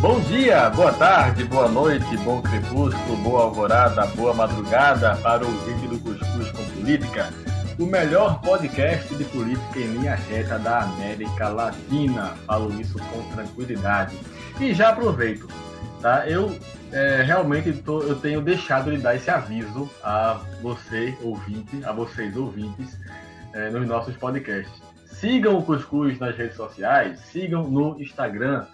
Bom dia, boa tarde, boa noite, bom crepúsculo, boa alvorada, boa madrugada para o vídeo do Cuscuz com Política, o melhor podcast de política em linha reta da América Latina. Falo isso com tranquilidade. E já aproveito, tá? Eu é, realmente tô, eu tenho deixado de dar esse aviso a você, ouvinte, a vocês, ouvintes, é, nos nossos podcasts. Sigam o Cuscuz nas redes sociais, sigam no Instagram,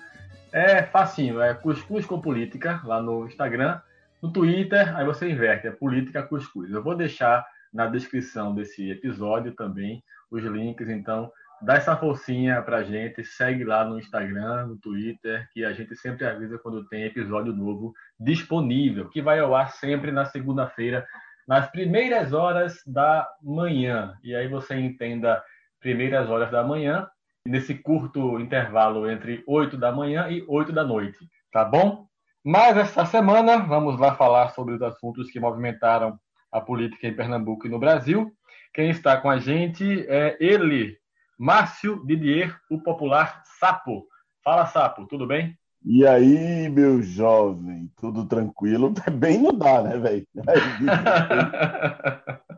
é facinho, é Cuscuz com Política lá no Instagram. No Twitter, aí você inverte, é Política Cuscuz. Eu vou deixar na descrição desse episódio também os links, então dá essa forcinha pra gente, segue lá no Instagram, no Twitter, que a gente sempre avisa quando tem episódio novo disponível, que vai ao ar sempre na segunda-feira, nas primeiras horas da manhã. E aí você entenda primeiras horas da manhã, nesse curto intervalo entre 8 da manhã e 8 da noite, tá bom? Mas esta semana vamos lá falar sobre os assuntos que movimentaram a política em Pernambuco e no Brasil. Quem está com a gente é ele, Márcio Didier, o popular Sapo. Fala, Sapo, tudo bem? E aí, meu jovem, tudo tranquilo? Bem não dá, né, velho?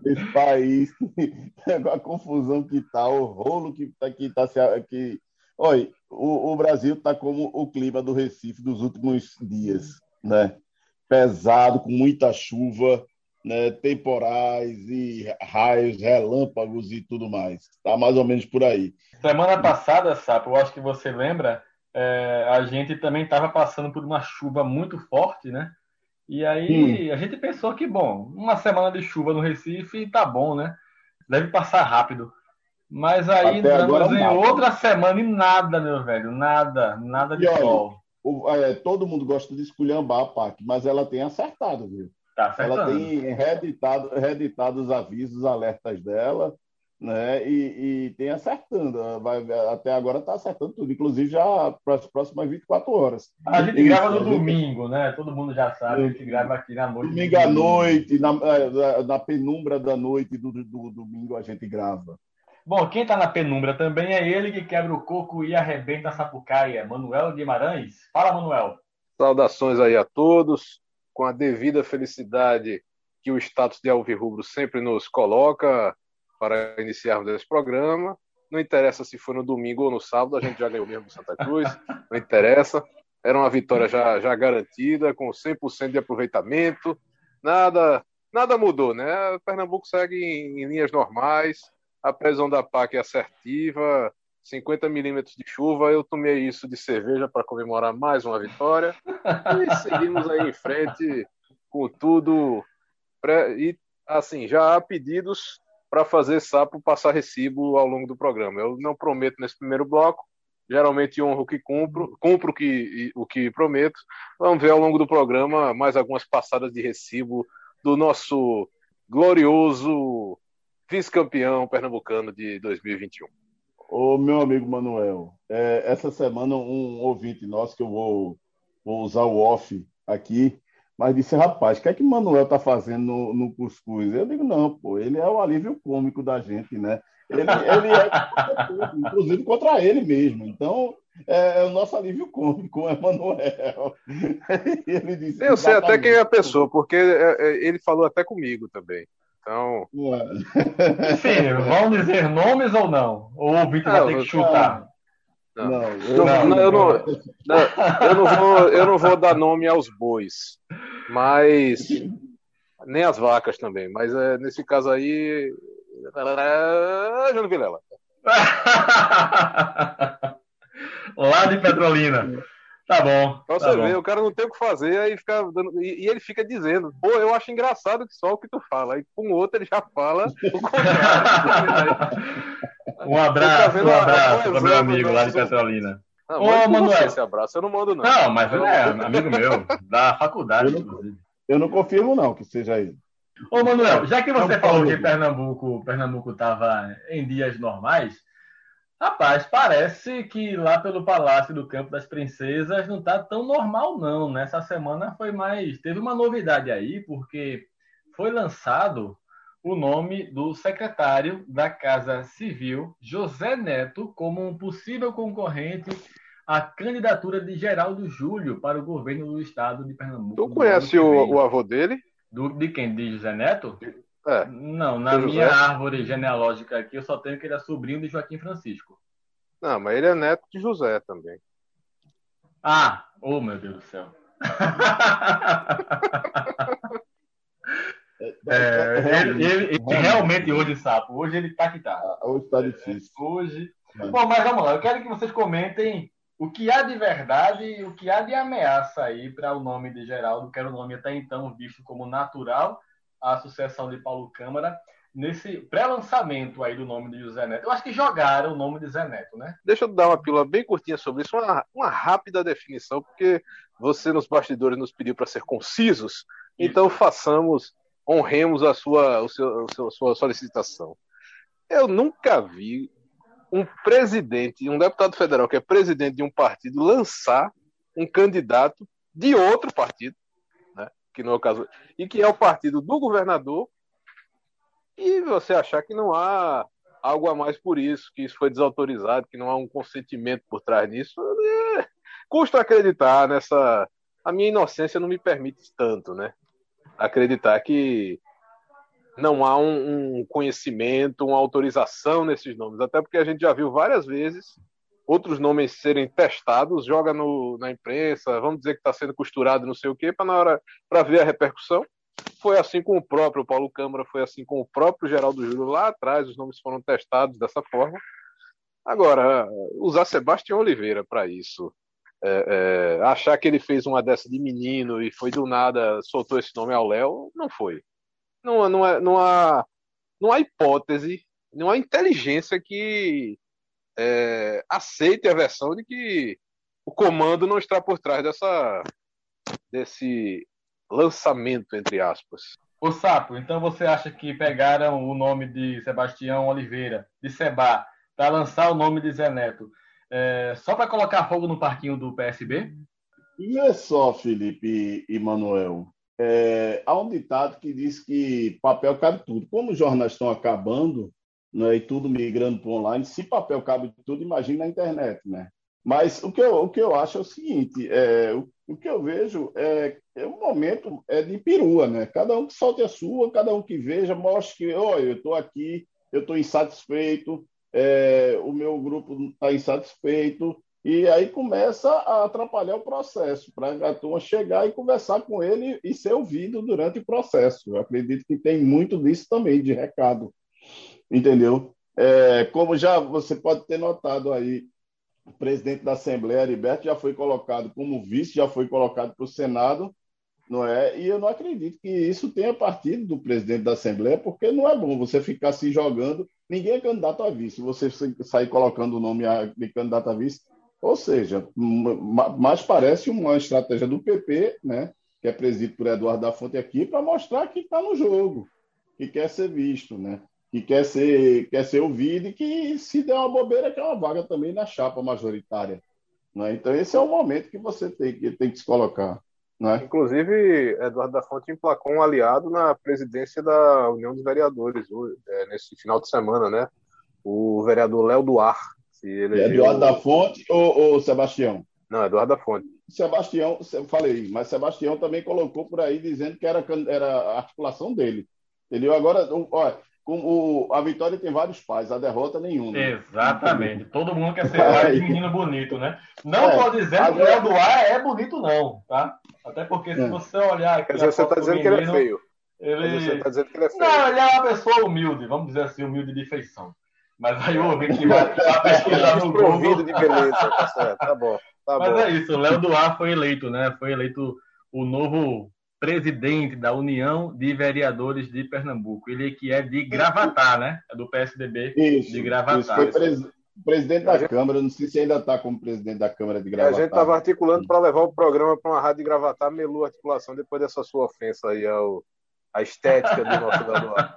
Esse país, a confusão que tá, o rolo que tá, que tá se. Que... Olha, o, o Brasil tá como o clima do Recife dos últimos dias, né? Pesado, com muita chuva, né? temporais e raios, relâmpagos e tudo mais. Tá mais ou menos por aí. Semana passada, Sapo, eu acho que você lembra, é, a gente também estava passando por uma chuva muito forte, né? E aí hum. a gente pensou que, bom, uma semana de chuva no Recife tá bom, né? Deve passar rápido. Mas aí entramos em outra semana e nada, meu velho. Nada, nada de e sol. Olha, é, todo mundo gosta de esculhambar a PAC, mas ela tem acertado, viu? Tá ela tem reeditado, reeditado os avisos, os alertas dela né? E, e tem acertando. Vai, até agora está acertando tudo, inclusive já para as próximas 24 horas. A gente grava no domingo, né? Todo mundo já sabe, a gente grava aqui na noite. Domingo à noite, na, é, na penumbra da noite do, do, do domingo a gente grava. Bom, quem está na penumbra também é ele que quebra o coco e arrebenta a sapucaia, Manuel Guimarães. Fala, Manuel. Saudações aí a todos, com a devida felicidade que o status de Alvirrubro sempre nos coloca para iniciarmos esse programa. Não interessa se foi no domingo ou no sábado, a gente já ganhou mesmo Santa Cruz, não interessa. Era uma vitória já, já garantida, com 100% de aproveitamento. Nada nada mudou, né? O Pernambuco segue em, em linhas normais, a previsão da PAC é assertiva, 50 milímetros de chuva. Eu tomei isso de cerveja para comemorar mais uma vitória. E seguimos aí em frente com tudo. E, assim, já há pedidos para fazer sapo passar recibo ao longo do programa. Eu não prometo nesse primeiro bloco, geralmente honro o que cumpro, cumpro o que, o que prometo. Vamos ver ao longo do programa mais algumas passadas de recibo do nosso glorioso vice-campeão pernambucano de 2021. Ô, meu amigo Manuel, é, essa semana um ouvinte nosso, que eu vou, vou usar o off aqui, mas disse, rapaz, o que é que Manuel tá fazendo no, no Cuscuz? Eu digo, não, pô, ele é o alívio cômico da gente, né? Ele, ele é, inclusive, contra ele mesmo. Então, é, é, o nosso alívio cômico, é Manuel. ele disse, Eu sei até quem é a pessoa, porque é, é, ele falou até comigo também. Então. Enfim, vão dizer nomes ou não? Ou o Vitor vai ter que chutar? Não, não, eu, não, eu, não, eu, não, vou, eu não vou dar nome aos bois, mas nem as vacas também. Mas é, nesse caso aí, Júlio Vilela. Lá de Petrolina. Tá bom. Pra tá você ver, o cara não tem o que fazer, aí fica dando, e, e, ele fica dizendo, pô, eu acho engraçado que só o que tu fala. Aí com o outro ele já fala o contrário. um abraço, um abraço para meu amigo lá de Petrolina. Não, Ô, Manuel. Esse abraço eu não mando, não. Não, mas eu é amigo meu, da faculdade, eu não, Eu não confirmo, não, que seja ele. Ô, Manuel, já que você falou que Pernambuco Pernambuco estava em dias normais, Rapaz, parece que lá pelo Palácio do Campo das Princesas não está tão normal, não. Nessa semana foi mais. Teve uma novidade aí, porque foi lançado o nome do secretário da Casa Civil, José Neto, como um possível concorrente a candidatura de Geraldo Júlio para o governo do estado de Pernambuco. Tu conhece o, o, avô dele? Do, de quem? De José Neto? É. Não, na minha árvore genealógica aqui eu só tenho que ele é sobrinho de Joaquim Francisco. Não, mas ele é neto de José também. Ah, oh meu Deus do céu. É, ele, ele, ele, realmente hoje, sapo, hoje ele tá que tá. Ah, hoje tá difícil. Hoje. Bom, mas vamos lá, eu quero que vocês comentem o que há de verdade e o que há de ameaça aí para o nome de Geraldo, que era o nome até então visto como natural, a sucessão de Paulo Câmara, nesse pré-lançamento aí do nome de José Neto. Eu acho que jogaram o nome de Zé Neto, né? Deixa eu dar uma pílula bem curtinha sobre isso, uma, uma rápida definição, porque você nos bastidores nos pediu para ser concisos, isso. então façamos, honremos a sua, o seu, o seu, a sua solicitação. Eu nunca vi um presidente, um deputado federal que é presidente de um partido, lançar um candidato de outro partido, né, que no é o caso, e que é o partido do governador, e você achar que não há algo a mais por isso, que isso foi desautorizado, que não há um consentimento por trás disso, é... custa acreditar nessa. A minha inocência não me permite tanto, né? Acreditar que não há um, um, conhecimento, uma autorização nesses nomes, até porque a gente já viu várias vezes outros nomes serem testados, joga no, na imprensa, vamos dizer que está sendo costurado, não sei o quê, para na hora para ver a repercussão. Foi assim com o próprio Paulo Câmara, foi assim com o próprio Geraldo Júlio lá atrás, os nomes foram testados dessa forma. Agora, usar Sebastião Oliveira para isso, é, é, achar que ele fez uma dessa de menino e foi do nada, soltou esse nome ao Léo, não foi não, não, é, não, há, não há hipótese, não há inteligência que é, aceite a versão de que o comando não está por trás dessa, desse lançamento, entre aspas. O Sapo, então você acha que pegaram o nome de Sebastião Oliveira, de Seba, para lançar o nome de Zé Neto, é, só para colocar fogo no parquinho do PSB? Não é só, Felipe e Manuel é, há um ditado que diz que papel cabe tudo. Como os jornais estão acabando né, e tudo migrando para online, se papel cabe tudo, imagina na internet. Né? Mas o que eu, o que eu acho é o seguinte: é, o, o que eu vejo é, é um momento é de perua. Né? Cada um que solte a sua, cada um que veja, mostre que olha, eu estou aqui, eu estou insatisfeito, é, o meu grupo está insatisfeito, e aí começa a atrapalhar o processo, para a turma chegar e conversar com ele e ser ouvido durante o processo. Eu acredito que tem muito disso também, de recado. Entendeu? É, como já você pode ter notado aí, o presidente da Assembleia, Heriberto, já foi colocado como vice, já foi colocado para o Senado, não é? E eu não acredito que isso tenha partido do presidente da Assembleia, porque não é bom você ficar se jogando. Ninguém é candidato a vice. Você sair colocando o nome de candidato a vice, ou seja, mais parece uma estratégia do PP, né, que é presidido por Eduardo da Fonte aqui, para mostrar que está no jogo, que quer ser visto, né, que quer ser, quer ser ouvido e que, se der uma bobeira, quer uma vaga também na chapa majoritária. Né? Então, esse é o momento que você tem que, tem que se colocar. Né? Inclusive, Eduardo da Fonte emplacou um aliado na presidência da União dos Vereadores é, nesse final de semana, né? O vereador Léo Duarte se elegeu... Eduardo da Fonte ou, ou Sebastião? Não, Eduardo da Fonte. Sebastião, eu falei, mas Sebastião também colocou por aí dizendo que era, era a articulação dele. Entendeu? Agora, olha, o, a vitória tem vários pais, a derrota nenhuma. Exatamente. Todo mundo quer ser pai de menino bonito, né? Não estou é, dizendo agora... que o Eduardo é bonito, não, tá? Até porque se é. você olhar aqui. você está dizendo menino, que ele é feio. Ele... Você está dizendo que ele é feio. Não, ele é uma pessoa humilde, vamos dizer assim, humilde de feição. Mas aí o ouvinte vai pesquisar no Google. de beleza, tá certo, tá bom. Tá Mas bom. é isso, o Léo Duar foi eleito, né? Foi eleito o novo presidente da União de Vereadores de Pernambuco. Ele que é de Gravatar, né? É do PSDB isso, de Gravatar. Isso. Foi pres... presidente da gente... Câmara, não sei se ainda está como presidente da Câmara de Gravatar. A gente estava articulando para levar o programa para uma rádio de Gravatar, melou a articulação depois dessa sua ofensa aí ao, à estética do nosso Eduardo.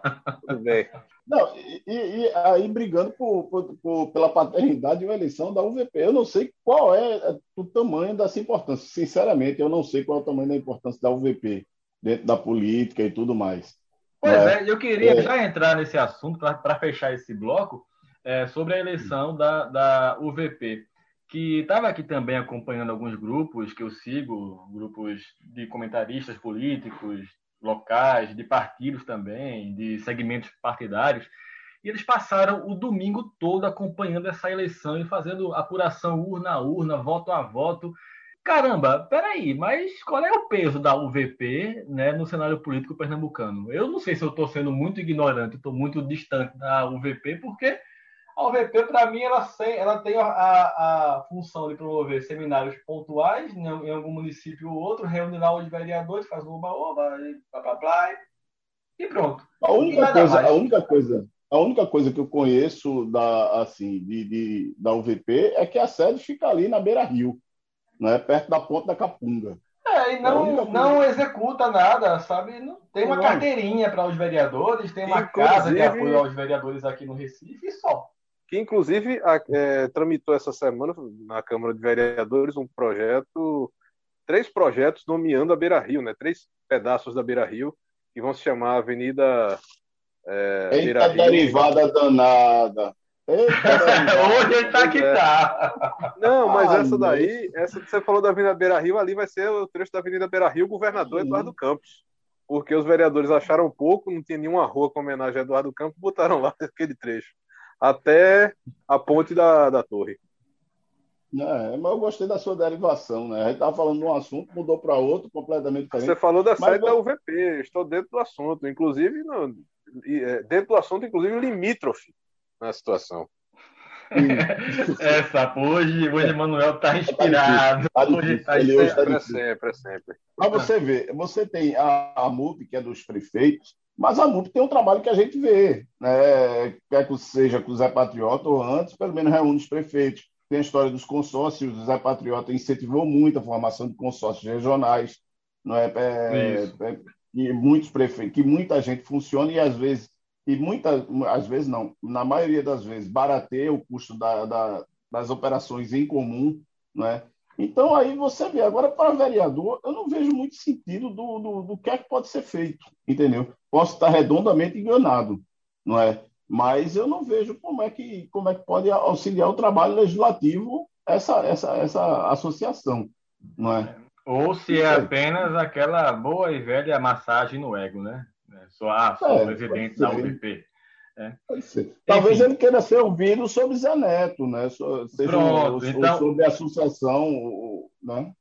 Tudo bem. Não, e, e, aí brigando por, por, por, pela paternidade e uma eleição da UVP. Eu não sei qual é o tamanho dessa importância. Sinceramente, eu não sei qual é o tamanho da importância da UVP dentro da política e tudo mais. Pois é, é eu queria é... já entrar nesse assunto para fechar esse bloco é, sobre a eleição da, da UVP. que estava aqui também acompanhando alguns grupos que eu sigo, grupos de comentaristas políticos locais, de partidos também, de segmentos partidários, e eles passaram o domingo todo acompanhando essa eleição e fazendo apuração urna a urna, voto a voto. Caramba, peraí, mas qual é o peso da UVP né, no cenário político pernambucano? Eu não sei se eu estou sendo muito ignorante, estou muito distante da UVP, porque a UVP, para mim, ela, ela tem a, a, função de promover seminários pontuais em, em algum município ou outro, reúne lá os vereadores, faz o oba-oba, e blá, blá, blá, e pronto. A única, coisa, a, única coisa, a única coisa que eu conheço da, assim, de, de, da UVP é que a sede fica ali na beira-rio, né, perto da ponta da Capunga. É, e não, não executa nada, sabe? Não, tem uma carteirinha para os vereadores, tem uma Inclusive... casa de apoio aos vereadores aqui no Recife e só que inclusive é, tramitou essa semana na Câmara de Vereadores um projeto, três projetos nomeando a Beira Rio, né? Três pedaços da Beira Rio que vão se chamar Avenida é, Eita Beira Rio. derivada danada. Hoje ele tá que é. tá. Não, mas Ai, essa daí, essa que você falou da Avenida Beira Rio, ali vai ser o trecho da Avenida Beira Rio, governador Eduardo Campos. Porque os vereadores acharam pouco, não tinha nenhuma rua com homenagem a Eduardo Campos, botaram lá aquele trecho até a ponte da, da torre. É, mas eu gostei da sua derivação, né? A gente estava falando de um assunto, mudou para outro completamente diferente. Você falou da sede da UVP, estou dentro do assunto, inclusive no, é, dentro do assunto, inclusive limítrofe na situação. Essa, hoje, hoje Manuel está inspirado. Tá hoje está sempre, sempre, sempre. Para você ver, você tem a, a MUP, que é dos prefeitos, mas a MUP tem um trabalho que a gente vê, né? quer que seja com o Zé Patriota ou antes, pelo menos reúne os prefeitos. Tem a história dos consórcios, o Zé Patriota incentivou muito a formação de consórcios regionais, não é? é, é e muitos prefeitos, que muita gente funciona e às vezes, e muitas, às vezes não, na maioria das vezes, barateia o custo da, da, das operações em comum, não é? Então, aí você vê. Agora, para vereador, eu não vejo muito sentido do, do, do que é que pode ser feito, entendeu? Posso estar redondamente enganado, não é? Mas eu não vejo como é que, como é que pode auxiliar o trabalho legislativo essa, essa, essa associação, não é? Ou se é apenas aquela boa e velha massagem no ego, né? Ah, sou é, presidente da UDP. É. Talvez Enfim. ele queira ser ouvido sobre Zé Neto, né? Seja Pronto, então... sobre a associação, né?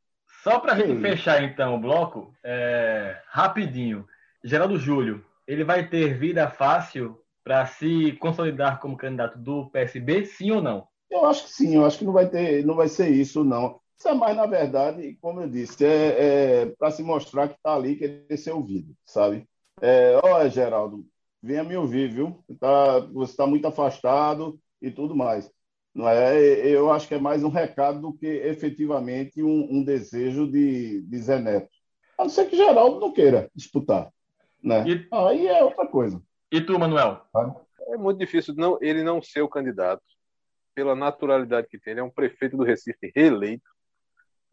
Só para a gente fechar então o bloco, é... rapidinho. Geraldo Júlio, ele vai ter vida fácil para se consolidar como candidato do PSB, sim ou não? Eu acho que sim, eu acho que não vai ter, não vai ser isso, não. Isso é mais, na verdade, como eu disse, é, é para se mostrar que está ali, querer ser ouvido, sabe? É, olha, Geraldo, venha me ouvir, viu? Tá, você está muito afastado e tudo mais. Não é? Eu acho que é mais um recado do que efetivamente um, um desejo de, de Zé Neto. A não ser que Geraldo não queira disputar. Né? E... Aí é outra coisa. E tu, Manuel? É muito difícil não, ele não ser o candidato, pela naturalidade que tem. Ele é um prefeito do Recife reeleito.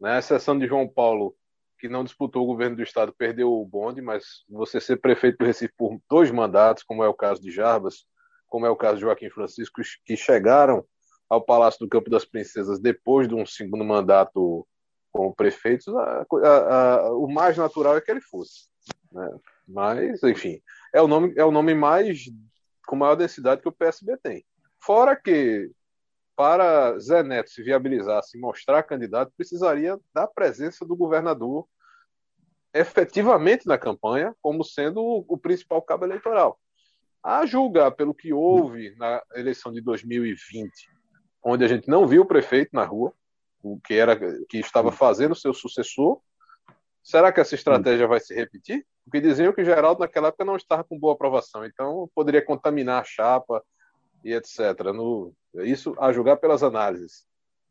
Na né? exceção de João Paulo, que não disputou o governo do estado, perdeu o bonde, mas você ser prefeito do Recife por dois mandatos, como é o caso de Jarbas, como é o caso de Joaquim Francisco, que chegaram ao Palácio do Campo das Princesas depois de um segundo mandato como prefeitos, a, a, a, o mais natural é que ele fosse. Né? Mas, enfim, é o nome, é o nome mais com maior densidade que o PSB tem. Fora que para Zé Neto se viabilizar, se mostrar candidato, precisaria da presença do governador efetivamente na campanha, como sendo o, principal cabo eleitoral. A julgar pelo que houve na eleição de 2020, onde a gente não viu o prefeito na rua, o que era que estava fazendo seu sucessor, será que essa estratégia vai se repetir? Porque diziam que Geraldo naquela época não estava com boa aprovação, então poderia contaminar a chapa e etc. No, isso a julgar pelas análises.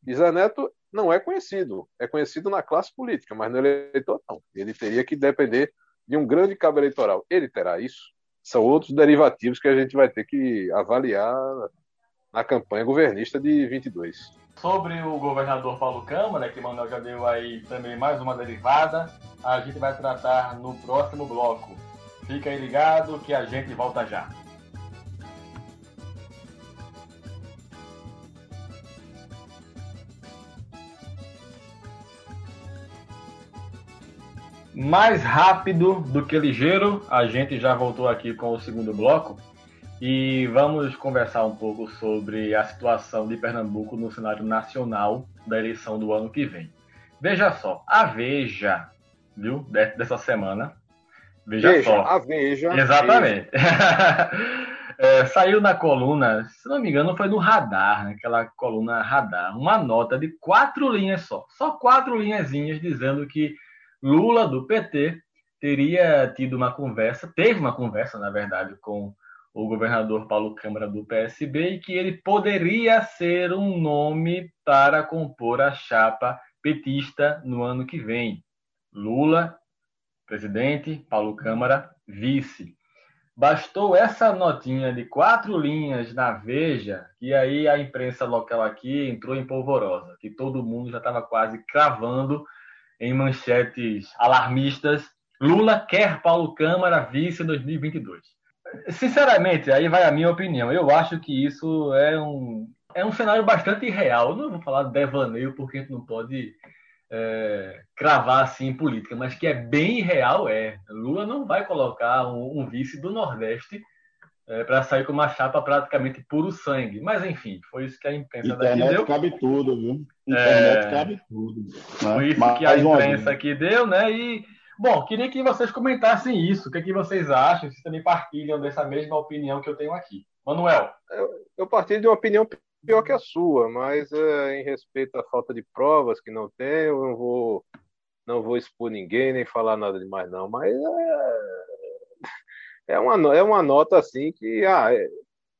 E Zé Neto não é conhecido, é conhecido na classe política, mas no eleitor não. Ele teria que depender de um grande cabo eleitoral. Ele terá isso? São outros derivativos que a gente vai ter que avaliar na campanha governista de 22. Sobre o governador Paulo Câmara, que o Manuel já deu aí também mais uma derivada, a gente vai tratar no próximo bloco. Fica aí ligado que a gente volta já. Mais rápido do que ligeiro, a gente já voltou aqui com o segundo bloco e vamos conversar um pouco sobre a situação de Pernambuco no cenário nacional da eleição do ano que vem. Veja só, a Veja, viu, dessa semana. Veja, veja só. A Veja. Exatamente. é, saiu na coluna, se não me engano, foi no Radar, naquela coluna Radar, uma nota de quatro linhas só. Só quatro linhazinhas dizendo que Lula, do PT, teria tido uma conversa, teve uma conversa, na verdade, com o governador Paulo Câmara do PSB e que ele poderia ser um nome para compor a chapa petista no ano que vem. Lula, presidente, Paulo Câmara, vice. Bastou essa notinha de quatro linhas na Veja, que aí a imprensa local aqui entrou em polvorosa, que todo mundo já estava quase cravando em manchetes alarmistas. Lula quer Paulo Câmara vice 2022. Sinceramente, aí vai a minha opinião. Eu acho que isso é um, é um cenário bastante irreal. Eu não vou falar devaneio porque a gente não pode é, cravar assim em política, mas que é bem irreal é. Lula não vai colocar um, um vice do Nordeste é, para sair com uma chapa praticamente puro sangue. Mas enfim, foi isso que a imprensa Internet daqui deu. cabe tudo, viu? Internet é... cabe tudo. Né? Foi isso Mas, que a imprensa aqui deu, né? E bom, queria que vocês comentassem isso. O que, é que vocês acham? Se também partilham dessa mesma opinião que eu tenho aqui. Manuel. Eu, eu partilho de uma opinião pior que a sua, mas é, em respeito à falta de provas que não tenho, eu não vou não vou expor ninguém nem falar nada demais não, mas é, é uma, é uma nota assim que ah, é,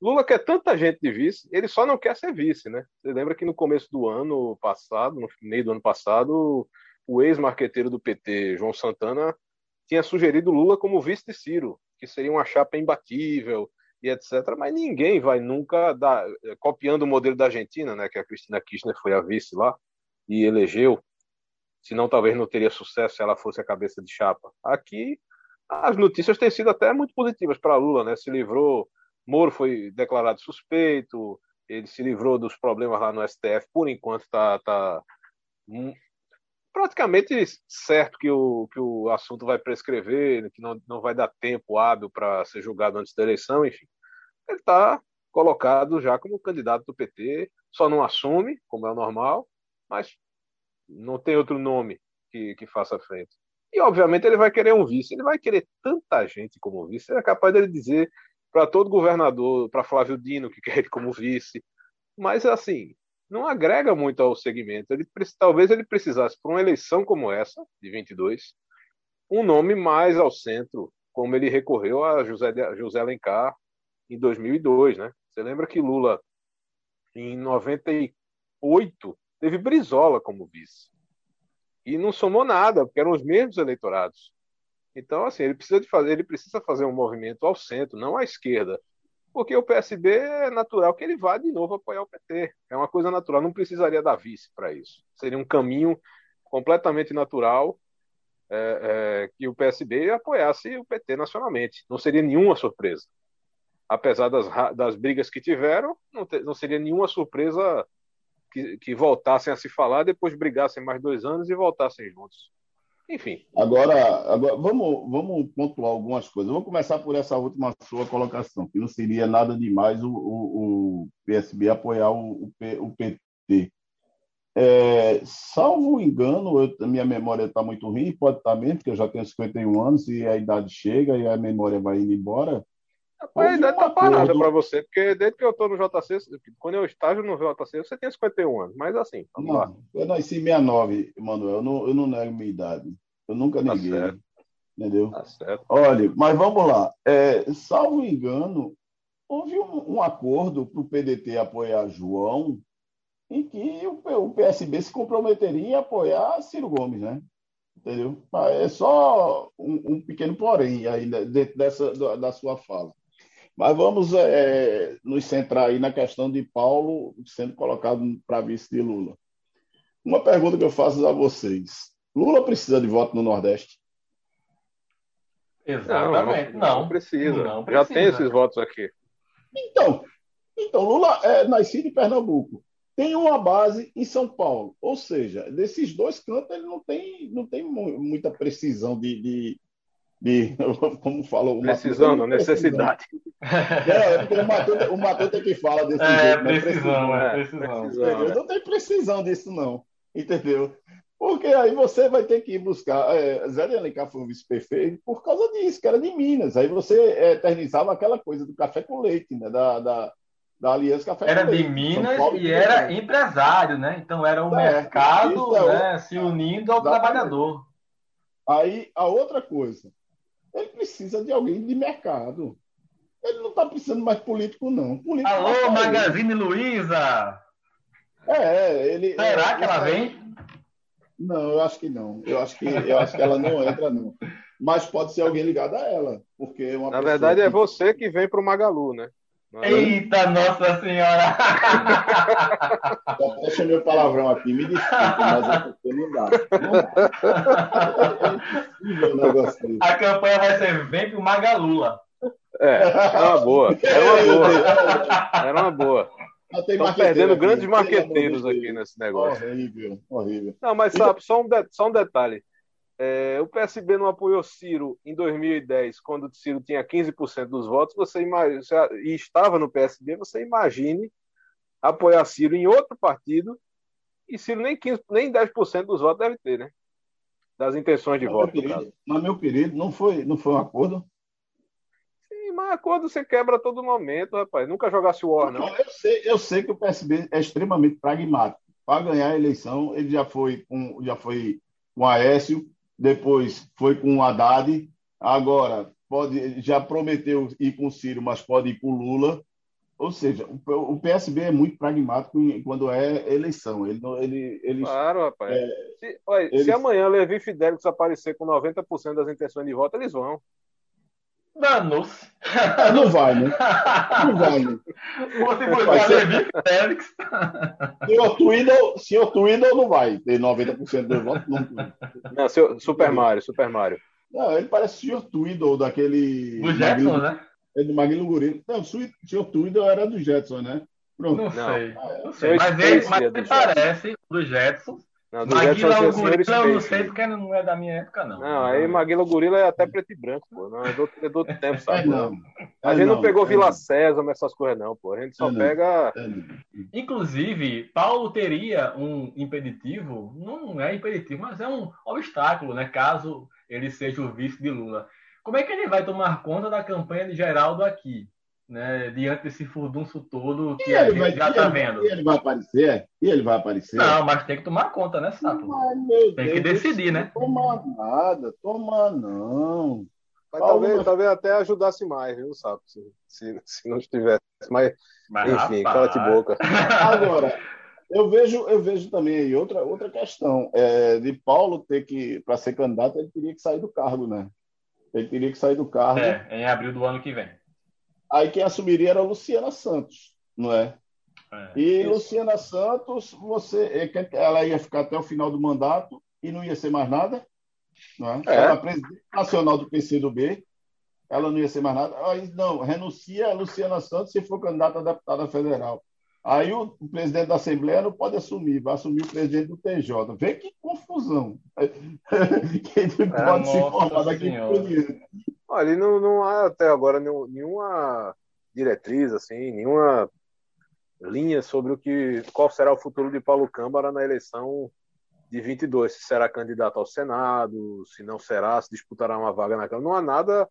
Lula quer tanta gente de vice, ele só não quer ser vice, né? Você lembra que no começo do ano passado, no meio do ano passado, o ex-marqueteiro do PT, João Santana, tinha sugerido Lula como vice de Ciro, que seria uma chapa imbatível e etc. Mas ninguém vai nunca dar, eh, copiando o modelo da Argentina, né? Que a Cristina Kirchner foi a vice lá e elegeu. Senão talvez não teria sucesso se ela fosse a cabeça de chapa. Aqui as notícias têm sido até muito positivas para Lula, né? Se livrou, Moro foi declarado suspeito, ele se livrou dos problemas lá no STF, por enquanto está tá, praticamente certo que o, que o assunto vai prescrever, que não, não vai dar tempo hábil para ser julgado antes da eleição, enfim. Ele está colocado já como candidato do PT, só não assume, como é o normal, mas não tem outro nome que, que faça frente. E, obviamente, ele vai querer um vice. Ele vai querer tanta gente como vice. Ele é capaz dele dizer para todo governador, para Flávio Dino, que quer ele como vice. Mas, assim, não agrega muito ao segmento. Ele, talvez ele precisasse, para uma eleição como essa, de 22, um nome mais ao centro, como ele recorreu a José, José Alencar em 2002, né? Você lembra que Lula, em 98, teve Brizola como vice e não somou nada, porque eram os mesmos eleitorados. Então, assim, ele precisa de fazer, ele precisa fazer um movimento ao centro, não à esquerda, porque o PSB é natural que ele vá de novo apoiar o PT. É uma coisa natural, não precisaria da vice para isso. Seria um caminho completamente natural é, é, que o PSB apoiasse o PT nacionalmente. Não seria nenhuma surpresa. Apesar das, das brigas que tiveram, não, te, não seria nenhuma surpresa que, que voltassem a se falar, depois brigassem mais dois anos e voltassem juntos. Enfim. Agora, agora vamos, vamos pontuar algumas coisas. Vamos começar por essa última sua colocação, que não seria nada demais o, o, o PSB apoiar o, o PT. É, salvo engano, eu, minha memória está muito ruim, pode estar mesmo, porque eu já tenho 51 anos e a idade chega e a memória vai indo embora. A idade tá parada para você, porque desde que eu tô no JC, quando eu estágio no JC, você tem 51 anos, mas assim, não, lá. Eu nasci em 69, Manuel, eu não, eu não nego minha idade. Eu nunca tá neguei. Certo. Entendeu? Tá certo. Olha, mas vamos lá. É, salvo engano, houve um, um acordo para o PDT apoiar João, em que o, o PSB se comprometeria a apoiar Ciro Gomes, né? Entendeu? É só um, um pequeno porém aí né, dentro dessa, da sua fala. Mas vamos é, nos centrar aí na questão de Paulo sendo colocado para vice de Lula. Uma pergunta que eu faço a vocês: Lula precisa de voto no Nordeste? Exatamente. Não, não, não precisa. Não precisa. Já tem esses votos aqui. Então, então Lula é nascido em Pernambuco. tem uma base em São Paulo. Ou seja, desses dois cantos ele não tem, não tem muita precisão de, de, de como falou precisão, não, necessidade. É, o Matheus é que fala desse é, jeito, né? precisão, é, precisão. precisão. É. Não tem precisão disso, não. Entendeu? Porque aí você vai ter que ir buscar. É, Zé de Alencar foi um vice-prefeito por causa disso, que era de Minas. Aí você eternizava aquela coisa do café com leite, né? Da, da, da Aliança Café Era com Leite. Era de Minas e era empresário, né? Então era o é, mercado é, né? se unindo ao trabalhador. Aí a outra coisa, ele precisa de alguém de mercado. Ele não está precisando mais político, não. Político Alô, Magazine Luiza! É, ele. Será que ela vem? Não, eu acho que não. Eu acho que, eu acho que ela não entra, não. Mas pode ser alguém ligado a ela. Porque é Na verdade, que... é você que vem para o Magalu, né? É Eita, Nossa Senhora! Até chamei o palavrão aqui, me desculpe, mas eu não dá. Não dá. A campanha vai ser Vem pro Magalula. É, é uma boa. Era uma boa. Era uma boa. Estão perdendo aqui, grandes marqueteiros aqui nesse negócio. Horrível, horrível. Não, mas sabe, só um, de, só um detalhe. É, o PSB não apoiou Ciro em 2010, quando Ciro tinha 15% dos votos, você imagina, e estava no PSB, você imagine apoiar Ciro em outro partido, e Ciro nem, 15, nem 10% dos votos deve ter, né? Das intenções de mas voto. Meu mas, meu querido, não foi, não foi um acordo? Sim, mas acordo você quebra a todo momento, rapaz. Nunca jogasse o War, não. Eu sei, eu sei que o PSB é extremamente pragmático. Para ganhar a eleição, ele já foi com, já foi com Aécio, depois foi com o Haddad, agora pode, já prometeu ir com o Ciro, mas pode ir com o Lula. Ou seja, o PSB é muito pragmático quando é eleição. Ele, ele, ele, claro, rapaz. É, se, olha, eles... se amanhã Levi Fidelix aparecer com 90% das intenções de voto, eles vão. Danos. Não vai, né? Não vai, né? Você vai Levi Félix. Senhor Twiddle, senhor Twiddle não vai ter 90% dos votos. Não, não seu, Super Mario, Super Mario. Não, ele parece o senhor Twiddle daquele. Do Jetson, Maguilo, né? É do Maguilo Gorila. Não, o senhor Twiddle era do Jetson, né? Pronto. Não sei. Não, não sei. Mas ele, mas ele parece do Jetson não, Maguila é o Gorila eu não sei porque não é da minha época, não. Não, aí Maguila Gorila é até preto e branco, pô. Não, é do, é do outro tempo, sabe? É, não. A gente não, pegou Vila César, essas coisas, não, pô. A gente só pega. Inclusive, Paulo teria um impeditivo, não é impeditivo, mas é um obstáculo, né? Caso ele seja o vice de Lula. Como é que ele vai tomar conta da campanha de Geraldo aqui? Né, diante desse furdunço todo que a gente vai, já está vendo. E ele vai aparecer? E ele vai aparecer? Não, mas tem que tomar conta, né, Sato? tem que decidir, né? Não toma nada, toma não. Mas talvez, talvez até ajudasse mais, viu, Sato? Se, se, se não estivesse. Mas, mas enfim, cala de boca. Agora, eu vejo, eu vejo também aí outra, outra questão. É, de Paulo ter que, para ser candidato, ele teria que sair do cargo, né? Ele teria que sair do cargo. É, em abril do ano que vem. Aí quem assumiria era a Luciana Santos, não é? é e isso. Luciana Santos, você, é, ela ia ficar até o final do mandato e não ia ser mais nada, não é? é. Ela é presidente nacional do PCdoB, ela não ia ser mais nada. Aí, não, renuncia a Luciana Santos se for candidata a deputada federal. Aí o, o, presidente da Assembleia não pode assumir, vai assumir o presidente do TJ. Vê que confusão. Quem pode se formar daqui por diante. Olha, não, não há até agora nenhuma diretriz, assim, nenhuma linha sobre o que, qual será o futuro de Paulo Câmara na eleição de 22, se será candidato ao Senado, se não será, se disputará uma vaga na Câmara. Não há nada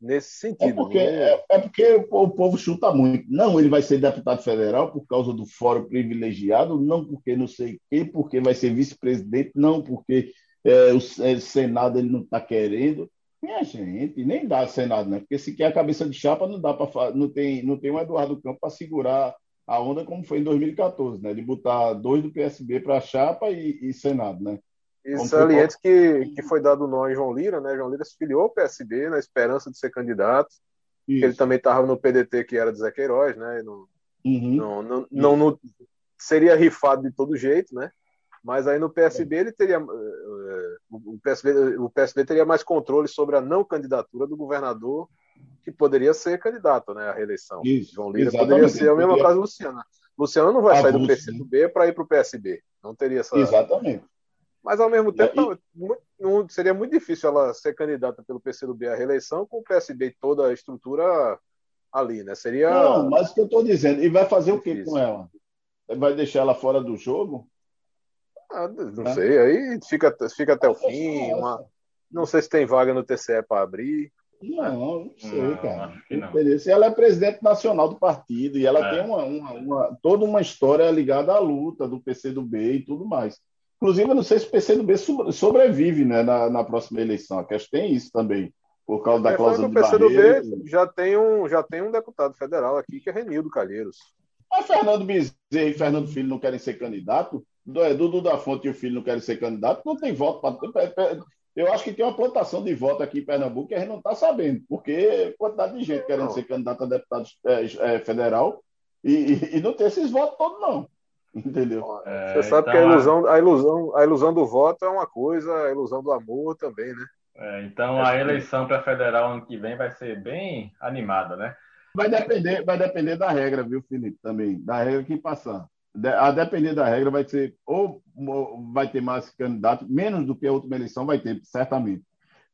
nesse sentido. É porque, é, é porque o povo chuta muito. Não, ele vai ser deputado federal por causa do fórum privilegiado, não porque não sei o quê, porque vai ser vice-presidente, não porque é, o, é, o Senado ele não está querendo. Minha gente, nem dá Senado, né? Porque se quer a cabeça de chapa, não dá para não tem não tem um Eduardo Campos para segurar a onda como foi em 2014, né? De botar dois do PSB para chapa e, e, Senado, né? E saliente que, que foi dado o nome João Lira, né? João Lira se filiou ao PSB na esperança de ser candidato. Ele também estava no PDT, que era de Zé Queiroz, né? Uhum. não, não, não, não, seria rifado de todo jeito, né? Mas aí no PSB ele teria eh, o PSB, o PSB teria mais controle sobre a não candidatura do governador que poderia ser candidato né, à reeleição. Isso, João Lira poderia ser a mesma coisa do Luciana. Luciano não vai sair do PCdoB para ir para o PSB. Não teria essa. Exatamente. Mas, ao mesmo tempo, não, seria muito difícil ela ser candidata pelo PCdoB à reeleição com o PSB e toda a estrutura ali, né? Seria. Não, mas o que eu estou dizendo, e vai fazer difícil. o que com ela? Vai deixar ela fora do jogo? Ah, não né? sei, aí fica, fica até o fim. Uma... Não sei se tem vaga no TCE para abrir. Não, não sei, não, cara. Não. Ela é presidente nacional do partido e ela é. tem uma, uma, uma, toda uma história ligada à luta do PCdoB e tudo mais. Inclusive, eu não sei se o PCdoB sobrevive né, na, na próxima eleição. A questão tem isso também, por causa da é, cláusula de O PCdoB já tem, um, já tem um deputado federal aqui, que é Renildo Calheiros. Mas Fernando Bezerra e Fernando Filho não querem ser candidato? Dudu da Fonte e o Filho não querem ser candidato? Não tem voto para... Eu acho que tem uma plantação de voto aqui em Pernambuco que a gente não está sabendo, porque quantidade de gente querendo não. ser candidato a deputado é, é, federal e, e, e, não tem esses votos todos, não. Entendeu? É, Você sabe então, que a ilusão, a, ilusão, a ilusão do voto é uma coisa, a ilusão do amor também, né? É, então a eleição para federal ano que vem vai ser bem animada, né? Vai depender, vai depender da regra, viu, Felipe? Também, da regra que passar. A depender da regra, vai ser ou vai ter mais candidatos, menos do que a última eleição vai ter, certamente.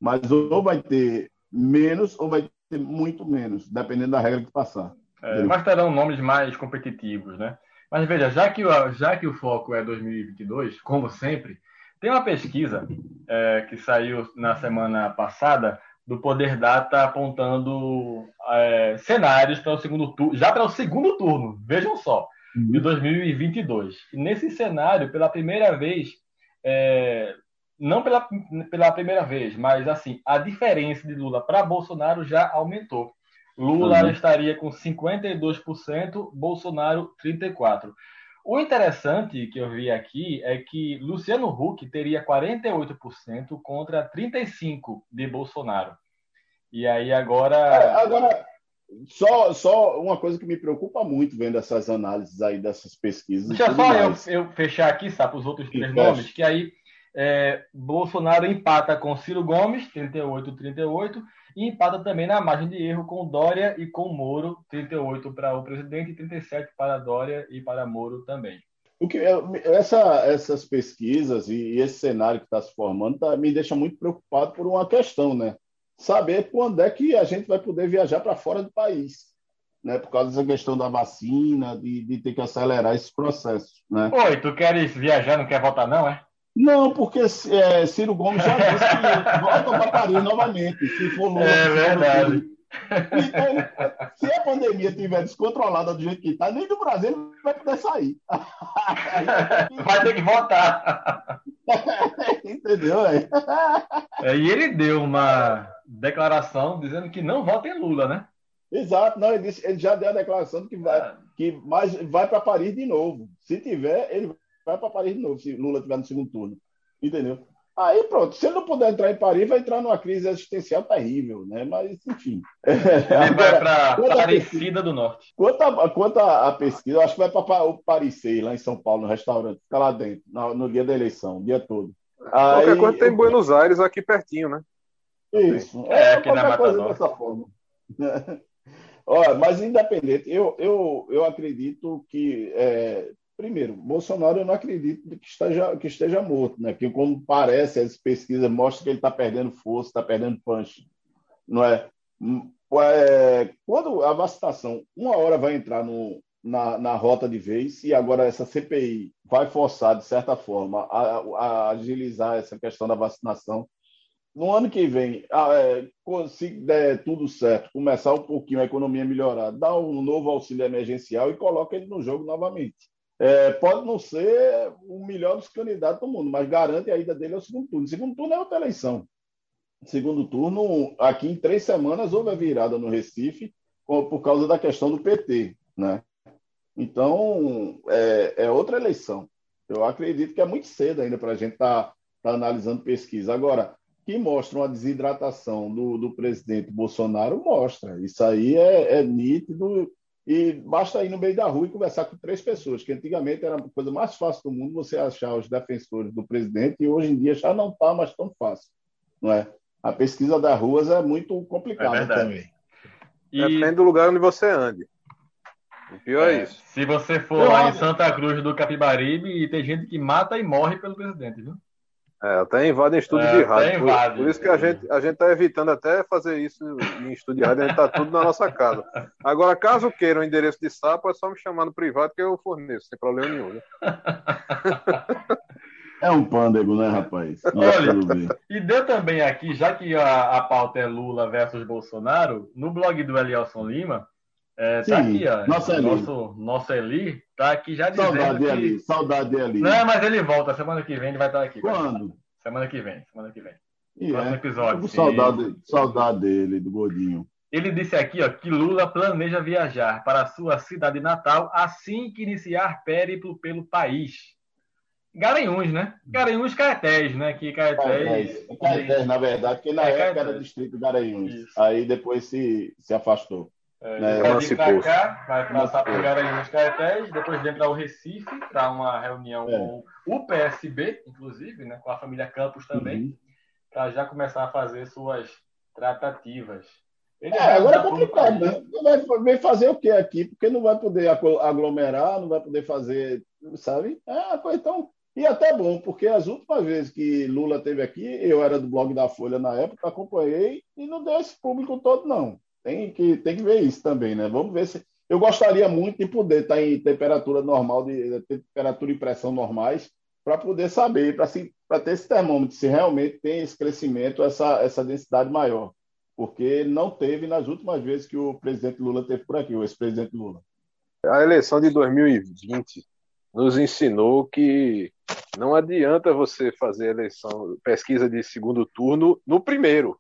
Mas ou vai ter menos ou vai ter muito menos, dependendo da regra que passar. É, mas terão nomes mais competitivos, né? Mas veja, já que, o, já que o foco é 2022, como sempre, tem uma pesquisa é, que saiu na semana passada do Poder Data apontando é, cenários para o segundo turno, já para o segundo turno, vejam só, de 2022. E nesse cenário, pela primeira vez, é, não pela, pela primeira vez, mas assim, a diferença de Lula para Bolsonaro já aumentou. Lula uhum. estaria com 52%, Bolsonaro 34%. O interessante que eu vi aqui é que Luciano Huck teria 48% contra 35% de Bolsonaro. E aí agora. É, agora, só, só uma coisa que me preocupa muito vendo essas análises aí dessas pesquisas. Deixa só eu, eu, fechar aqui, sabe, os outros três nomes, que aí é, Bolsonaro empata com Ciro Gomes, 38-38, e empata também na margem de erro com Dória e com Moro, 38 para o presidente e 37 para Dória e para Moro também. O que, essa, essas pesquisas e, esse cenário que está se formando tá, me deixa muito preocupado por uma questão, né? Saber quando é que a gente vai poder viajar para fora do país, né? Por causa dessa questão da vacina, de, de ter que acelerar esses processos, né? Oi, tu queres viajar, não quer voltar não, é? Não, porque é, Ciro Gomes já disse que volta para Paris novamente, se for Lula. É verdade. Então, se a pandemia estiver descontrolada do jeito que está, nem do Brasil vai poder sair. Vai ter que votar. Entendeu? É? É, e ele deu uma declaração dizendo que não vota em Lula, né? Exato, não, ele, disse, ele já deu a declaração de que vai, que mais, vai para Paris de novo. Se tiver, ele vai para Paris de novo, se Lula estiver no segundo turno. Entendeu? Aí pronto, se ele não puder entrar em Paris, vai entrar numa crise existencial terrível, né? Mas, enfim. Ele vai para Aparecida do Norte. Quanto a, quanto a, pesquisa, acho que vai para o Parisei, lá em São Paulo, no restaurante, fica lá dentro, no, no dia da eleição, o dia todo. Aí, qualquer coisa tem eu... Buenos Aires aqui pertinho, né? Isso. É, é aqui na coisa dessa forma. Olha, mas independente, eu, eu, eu acredito que é, Primeiro, Bolsonaro eu não acredito que esteja, que esteja morto, né? Que como parece, as pesquisas mostram que ele está perdendo força, está perdendo punch, não é? é? Quando a vacinação, uma hora vai entrar no, na, na rota de vez e agora essa CPI vai forçar, de certa forma, a, a agilizar essa questão da vacinação. No ano que vem, é, se der tudo certo, começar um pouquinho a economia melhorar, dá um novo auxílio emergencial e coloca ele no jogo novamente. É, pode não ser o melhor dos candidatos do mundo, mas garante a ida dele ao segundo turno. segundo turno é outra eleição. segundo turno, aqui em três semanas, houve a virada no Recife por causa da questão do PT. Né? Então, é, é outra eleição. Eu acredito que é muito cedo ainda para a gente estar tá, tá analisando pesquisa. Agora, que mostra uma desidratação do, do presidente Bolsonaro, mostra. Isso aí é, é nítido e basta ir no meio da rua e conversar com três pessoas, que antigamente era a coisa mais fácil do mundo você achar os defensores do presidente, e hoje em dia já não está mais tão fácil. Não é? A pesquisa das ruas é muito complicada é também. E... Depende do lugar onde você ande. O pior é, é isso. Se você for Eu lá em Santa Cruz do Capibaribe, tem gente que mata e morre pelo presidente, viu? É, até invadem estúdio é, de rádio. Por, por, isso que a gente a gente está evitando até fazer isso em estúdio de rádio, a gente está tudo na nossa casa. Agora, caso queiram o endereço de sapo, é só me chamar no privado que eu forneço, sem problema nenhum. Né? É um pândego, né, rapaz? Olha, e deu também aqui, já que a, a pauta é Lula versus Bolsonaro, no blog do Elielson Lima, é, tá aqui, ó. Nossa Eli. Nosso, nosso Eli tá aqui já dizendo. Saudade que... ali, saudade ali. Não, mas ele volta. Semana que vem ele vai estar aqui. Quando? Semana que vem, semana que vem. Próximo é. episódio. Saudade, saudade dele, do Gordinho. Ele disse aqui ó, que Lula planeja viajar para a sua cidade natal assim que iniciar périplo pelo país. Garanhuns, né? Garanhuns Caetés, né? Que Caetés... Caetés, na verdade, porque na é época Caetés. era distrito Garanhuns. Isso. Aí depois se, se afastou. É, né? Vai vir para cá, vai passar por Garanhuns Caetés, depois vem para o Recife, para uma reunião é. com o PSB, inclusive, né? Com a família Campos também, uhum. para já começar a fazer suas tratativas. Ele é, agora é complicado, né? Vai fazer o que aqui? Porque não vai poder aglomerar, não vai poder fazer, sabe? É coisa tão e até bom, porque as últimas vezes que Lula teve aqui, eu era do blog da Folha na época, acompanhei e não deu esse público todo, não. Tem que, tem que ver isso também, né? Vamos ver se. Eu gostaria muito de poder estar em temperatura normal, de, temperatura e pressão normais, para poder saber, para ter esse termômetro, se realmente tem esse crescimento, essa, essa densidade maior. Porque não teve nas últimas vezes que o presidente Lula teve por aqui, o ex-presidente Lula. A eleição de 2020 nos ensinou que não adianta você fazer eleição, pesquisa de segundo turno no primeiro.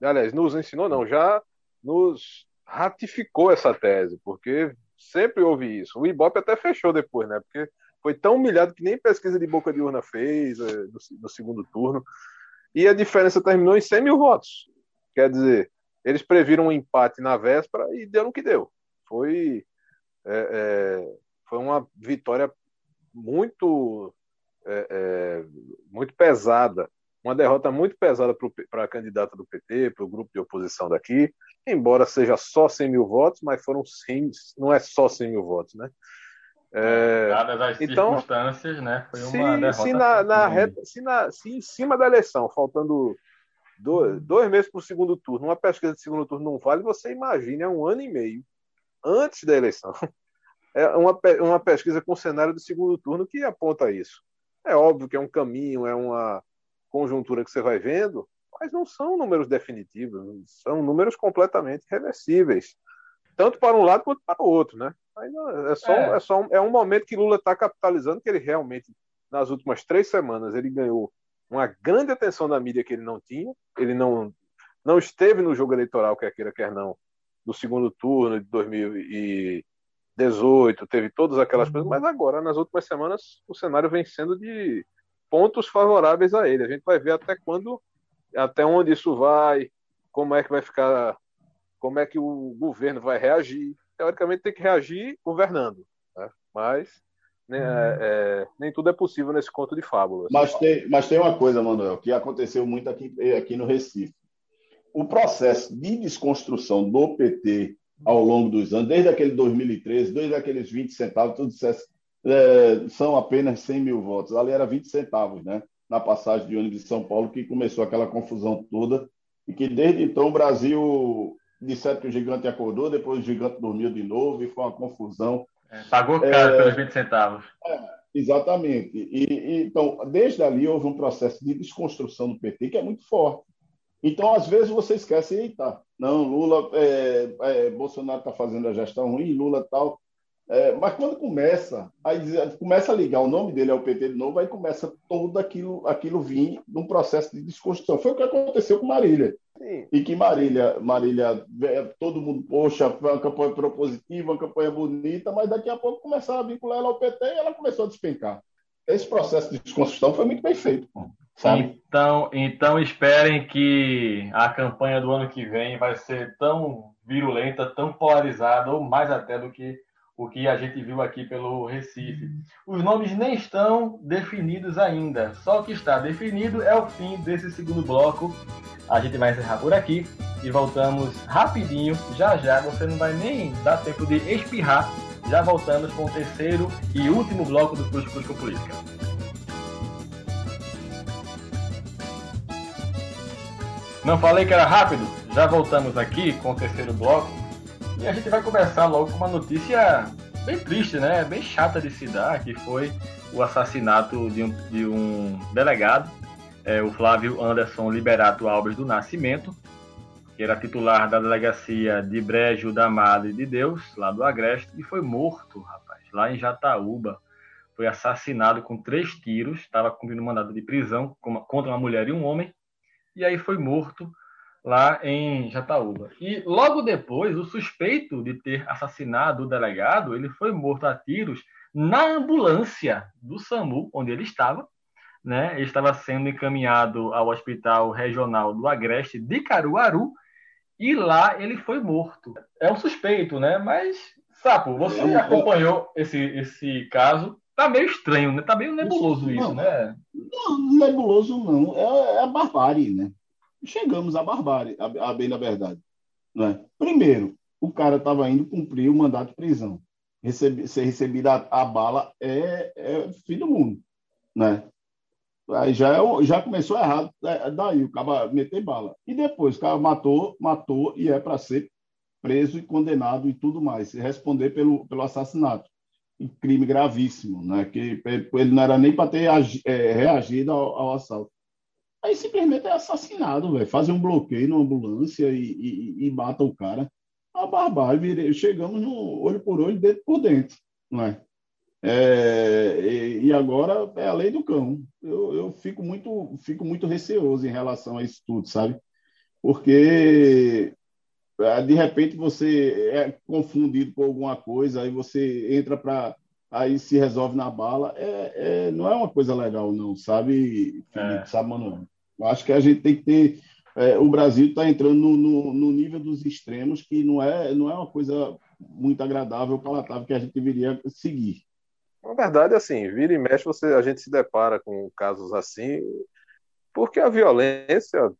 Aliás, nos ensinou, não, já nos ratificou essa tese, porque sempre houve isso. O Ibope até fechou depois, né? Porque foi tão humilhado que nem pesquisa de boca de urna fez eh, no, no segundo turno. E a diferença terminou em 100 mil votos. Quer dizer, eles previram um empate na véspera e deu no que deu. Foi é, é, foi uma vitória muito, é, muito pesada, uma derrota muito pesada para a candidata do PT, para o grupo de oposição daqui, embora seja só 100 mil votos, mas foram 100, não é só 100 mil votos, né? É, Dadas as então, circunstâncias, né? Foi uma se, derrota. Se, na, na reta, se, na, se em cima da eleição, faltando dois, dois meses para o segundo turno, uma pesquisa de segundo turno não vale, você imagina, é um ano e meio antes da eleição é uma, uma pesquisa com cenário do segundo turno que aponta isso. É óbvio que é um caminho, é uma conjuntura que você vai vendo, mas não são números definitivos, são números completamente reversíveis, tanto para um lado quanto para o outro, né? É só, é. é só um, é um momento que Lula está capitalizando, que ele realmente, nas últimas três semanas, ele ganhou uma grande atenção da mídia que ele não tinha, ele não, não esteve no jogo eleitoral, quer queira, quer não, no segundo turno de 2000 e 18, teve todas aquelas coisas, mas agora, nas últimas semanas, o cenário vem sendo de pontos favoráveis a ele. A gente vai ver até quando, até onde isso vai, como é que vai ficar, como é que o governo vai reagir. Teoricamente tem que reagir governando, né? mas né, é, é, nem tudo é possível nesse conto de fábulas. Mas tem, mas tem uma coisa, Manuel, que aconteceu muito aqui, aqui no Recife. O processo de desconstrução do PT ao longo dos anos, desde aquele 2013, desde aqueles 20 centavos, tudo é, são apenas 100 mil votos. Ali era 20 centavos, né? Na passagem de ônibus de São Paulo, que começou aquela confusão toda, e que desde então o Brasil disseram que o gigante acordou, depois o gigante dormiu de novo, e foi uma confusão. É, pagou caro é, pelos 20 centavos. É, exatamente. E, e, então, desde ali houve um processo de desconstrução do PT que é muito forte. Então, às vezes, você esquece, eita, não, Lula, é, é, Bolsonaro está fazendo a gestão ruim, Lula tal. É, mas quando começa, aí começa a ligar o nome dele ao PT de novo, aí começa todo aquilo, aquilo vir num processo de desconstrução. Foi o que aconteceu com Marília. Sim. E que Marília, Marília, é, todo mundo, poxa, foi uma campanha propositiva, uma campanha bonita, mas daqui a pouco começaram a vincular ela ao PT e ela começou a despencar. Esse processo de desconstrução foi muito bem feito. Sabe? Então, então esperem que a campanha do ano que vem vai ser tão virulenta, tão polarizada, ou mais até do que o que a gente viu aqui pelo Recife. Os nomes nem estão definidos ainda. Só o que está definido é o fim desse segundo bloco. A gente vai encerrar por aqui. e voltamos rapidinho, já já, você não vai nem dar tempo de espirrar. Já voltamos com o terceiro e último bloco do Cruz Cruz Política. Não falei que era rápido? Já voltamos aqui com o terceiro bloco e a gente vai começar logo com uma notícia bem triste, né? Bem chata de se dar, que foi o assassinato de um, de um delegado, é, o Flávio Anderson Liberato Alves do Nascimento, que era titular da delegacia de Brejo da Madre de Deus, lá do Agreste, e foi morto, rapaz, lá em Jataúba. Foi assassinado com três tiros, estava cumprindo mandado de prisão contra uma mulher e um homem, e aí foi morto lá em Jataúba. E logo depois, o suspeito de ter assassinado o delegado, ele foi morto a tiros na ambulância do SAMU, onde ele estava. Né? Ele estava sendo encaminhado ao Hospital Regional do Agreste de Caruaru e lá ele foi morto. É um suspeito, né? Mas, Sapo, você é, acompanhou esse, esse caso. Tá meio estranho, né? Tá meio nebuloso isso, não, né? Não, nebuloso não. É, é a barbárie, né? Chegamos à barbárie, a, bem da verdade. Não é? Primeiro, o cara estava indo cumprir o mandato de prisão. Receber, ser recebida a, a bala é, é fim do mundo. Né? Aí já, é, já começou errado é, daí, o cara meter bala. E depois, o cara matou, matou e é para ser preso e condenado e tudo mais, e responder pelo, pelo assassinato. Crime gravíssimo, né? que ele não era nem para ter é, reagido ao, ao assalto. Aí simplesmente é assassinado, velho. Fazem um bloqueio na ambulância e, e, e mata o cara. A barbárie, chegamos no olho por olho, dentro por dentro, não é? é e, e, agora é a lei do cão. Eu, eu fico, muito, fico muito receoso em relação a isso tudo, sabe? Porque é, de repente você é confundido por alguma coisa, aí você entra para aí se resolve na bala, é, é, não é uma coisa legal, não, sabe, Felipe, é. sabe, Manuel? Eu acho que a gente tem que ter. É, o Brasil está entrando no, no, no, nível dos extremos, que não é, não é uma coisa muito agradável, palatável, que a gente deveria seguir. Na verdade, assim, vira e mexe, você, a gente se depara com casos assim, porque a violência,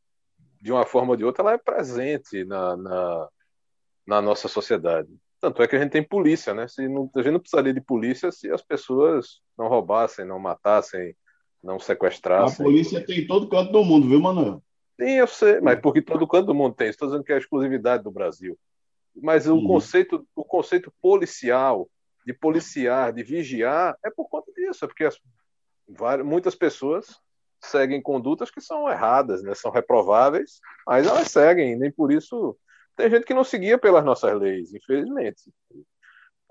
de uma forma ou de outra, ela é presente na, na, na nossa sociedade. Tanto é que a gente tem polícia, né? Se não, a gente não precisaria de polícia se as pessoas não roubassem, não matassem, não sequestrassem. A polícia tem em todo canto do mundo, viu, Manuel? Sim, eu sei, mas porque todo canto do mundo tem. Estou dizendo que é a exclusividade do Brasil. Mas o, uhum. conceito, o conceito policial, de policiar, de vigiar, é por conta disso. É porque as, várias, muitas pessoas seguem condutas que são erradas, né? são reprováveis, mas elas seguem, nem por isso tem gente que não seguia pelas nossas leis, infelizmente.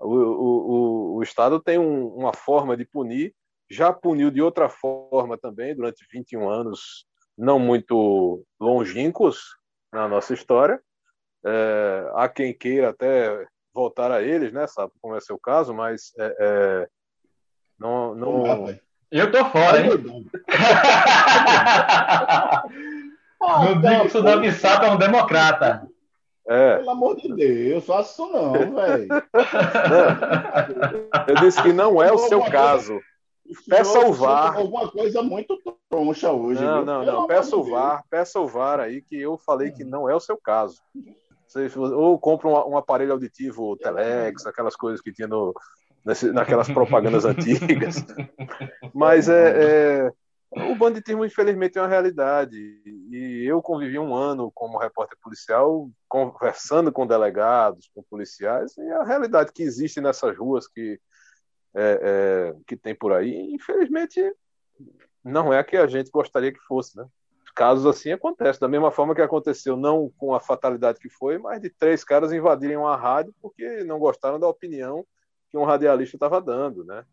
O, o, o, o Estado tem um, uma forma de punir, já puniu de outra forma também, durante 21 anos, não muito longínquos na nossa história. É, há quem queira até voltar a eles, né? Sabe como é seu caso, mas é, é, não, não... Eu tô fora, hein? Não digo que o Sudão Sato é um democrata. É. Pelo amor de Deus, faço isso não, velho. Eu disse que não é o seu caso. Peça o VAR. Alguma coisa muito troncha hoje. Não, viu? não, não. Peça o VAR, peça o VAR aí, que eu falei que não é o seu caso. Você, ou compra um, um, aparelho auditivo Telex, aquelas coisas que tinha no, naquelas propagandas antigas. Mas é, é o banditismo, infelizmente, é uma realidade. E eu convivi um ano como repórter policial, conversando com delegados, com policiais, e a realidade que existe nessas ruas que, é, é, que tem por aí, infelizmente, não é a que a gente gostaria que fosse. Né? Casos assim acontecem, da mesma forma que aconteceu, não com a fatalidade que foi, mas de três caras invadirem uma rádio porque não gostaram da opinião que um radialista estava dando. Né?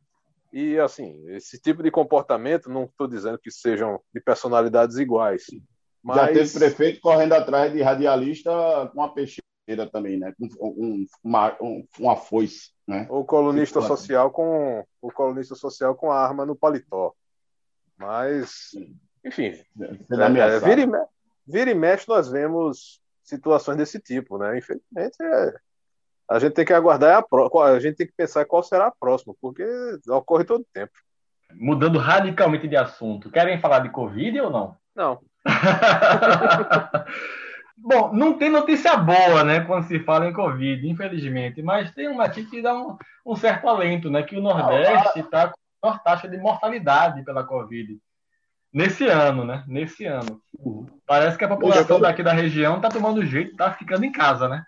E, assim, esse tipo de comportamento, não estou dizendo que sejam de personalidades iguais. Mas... Já teve prefeito correndo atrás de radialista com uma peixeira também, né? Com um, uma, um, uma foice, né? O colunista social com o colunista social com a arma no paletó. Mas, enfim, é, é, vira, e, vira e mexe nós vemos situações desse tipo, né? Infelizmente, é, a gente tem que aguardar a, pro... a gente tem que pensar qual será a próxima, porque ocorre todo tempo. Mudando radicalmente de assunto, querem falar de Covid ou não? Não. Bom, não tem notícia boa, né, quando se fala em Covid, infelizmente, mas tem uma aqui que dá um, um certo alento, né, que o Nordeste está com a maior taxa de mortalidade pela Covid. Nesse ano, né? Nesse ano. Parece que a população daqui da região está tomando jeito, está ficando em casa, né?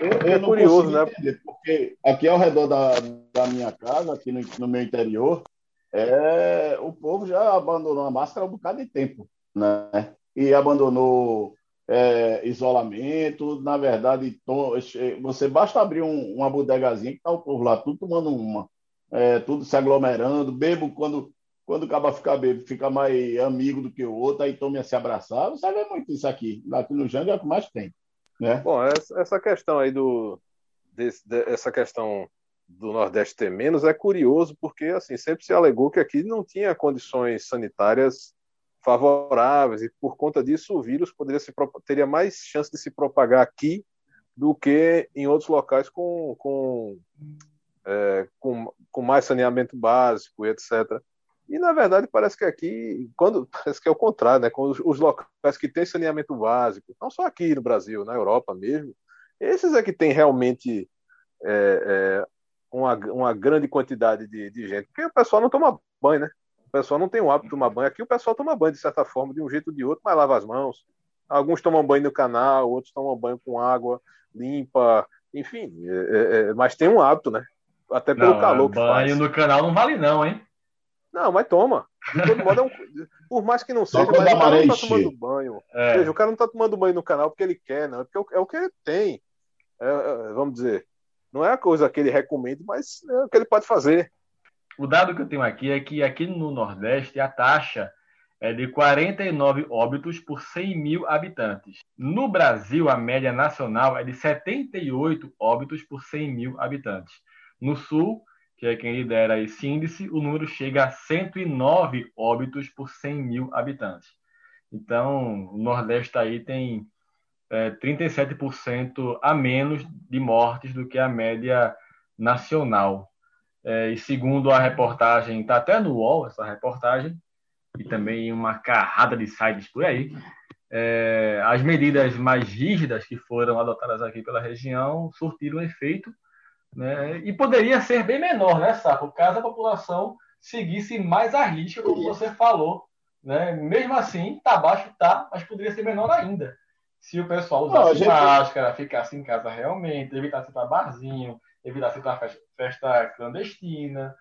Eu, eu é curioso, né? Entender, porque aqui ao redor da, da minha casa, aqui no, no meu interior, é, o povo já abandonou a máscara há um bocado de tempo, né? E abandonou é, isolamento. Na verdade, você basta abrir um, uma bodegazinha que tá o povo lá tudo tomando uma, é, tudo se aglomerando, bebo quando quando acaba ficar bebo, fica mais amigo do que o outro, aí tome a se abraçar. Você vê muito isso aqui. Aqui no Jangue é o que mais tem. Né? Bom, essa questão aí do. Desse, essa questão do Nordeste ter menos é curioso, porque assim, sempre se alegou que aqui não tinha condições sanitárias favoráveis, e por conta disso o vírus poderia se, teria mais chance de se propagar aqui do que em outros locais com, com, é, com, com mais saneamento básico etc. E na verdade parece que aqui, quando parece que é o contrário, né? Com os, os locais que têm saneamento básico, não só aqui no Brasil, na Europa mesmo, esses é que tem realmente é, é, uma, uma grande quantidade de, de gente, porque o pessoal não toma banho, né? O pessoal não tem o hábito de tomar banho. Aqui o pessoal toma banho de certa forma, de um jeito ou de outro, mas lava as mãos. Alguns tomam banho no canal, outros tomam banho com água limpa, enfim. É, é, é mas tem um hábito, né? Até pelo não, calor que banho faz. Banho no canal não vale não, hein? Não, mas toma. De todo modo, é um... por mais que não seja, mas o cara não tá tomando banho. É. Veja, o cara não tá tomando banho no canal porque ele quer, não. É porque é o que ele tem. É, é, vamos dizer, não é a coisa que ele recomenda, mas é o que ele pode fazer. O dado que eu tenho aqui é que aqui no Nordeste a taxa é de 49 óbitos por 100 mil habitantes. No Brasil, a média nacional é de 78 óbitos por 100 mil habitantes. No Sul, que é quem lidera esse índice, o número chega a 109 óbitos por 100 mil habitantes. Então, o Nordeste aí tem é, 37% a menos de mortes do que a média nacional. É, e segundo a reportagem, está até no UOL essa reportagem, e também uma carrada de sites por aí, é, as medidas mais rígidas que foram adotadas aqui pela região surtiram efeito né? E poderia ser bem menor, né, Sapo? Caso a população seguisse mais a risca, como você falou. Né? Mesmo assim, tá baixo, tá, mas poderia ser menor ainda. Se o pessoal usasse gente... máscara, ficasse em casa realmente, evitasse ir para barzinho, evitasse para festa, clandestina,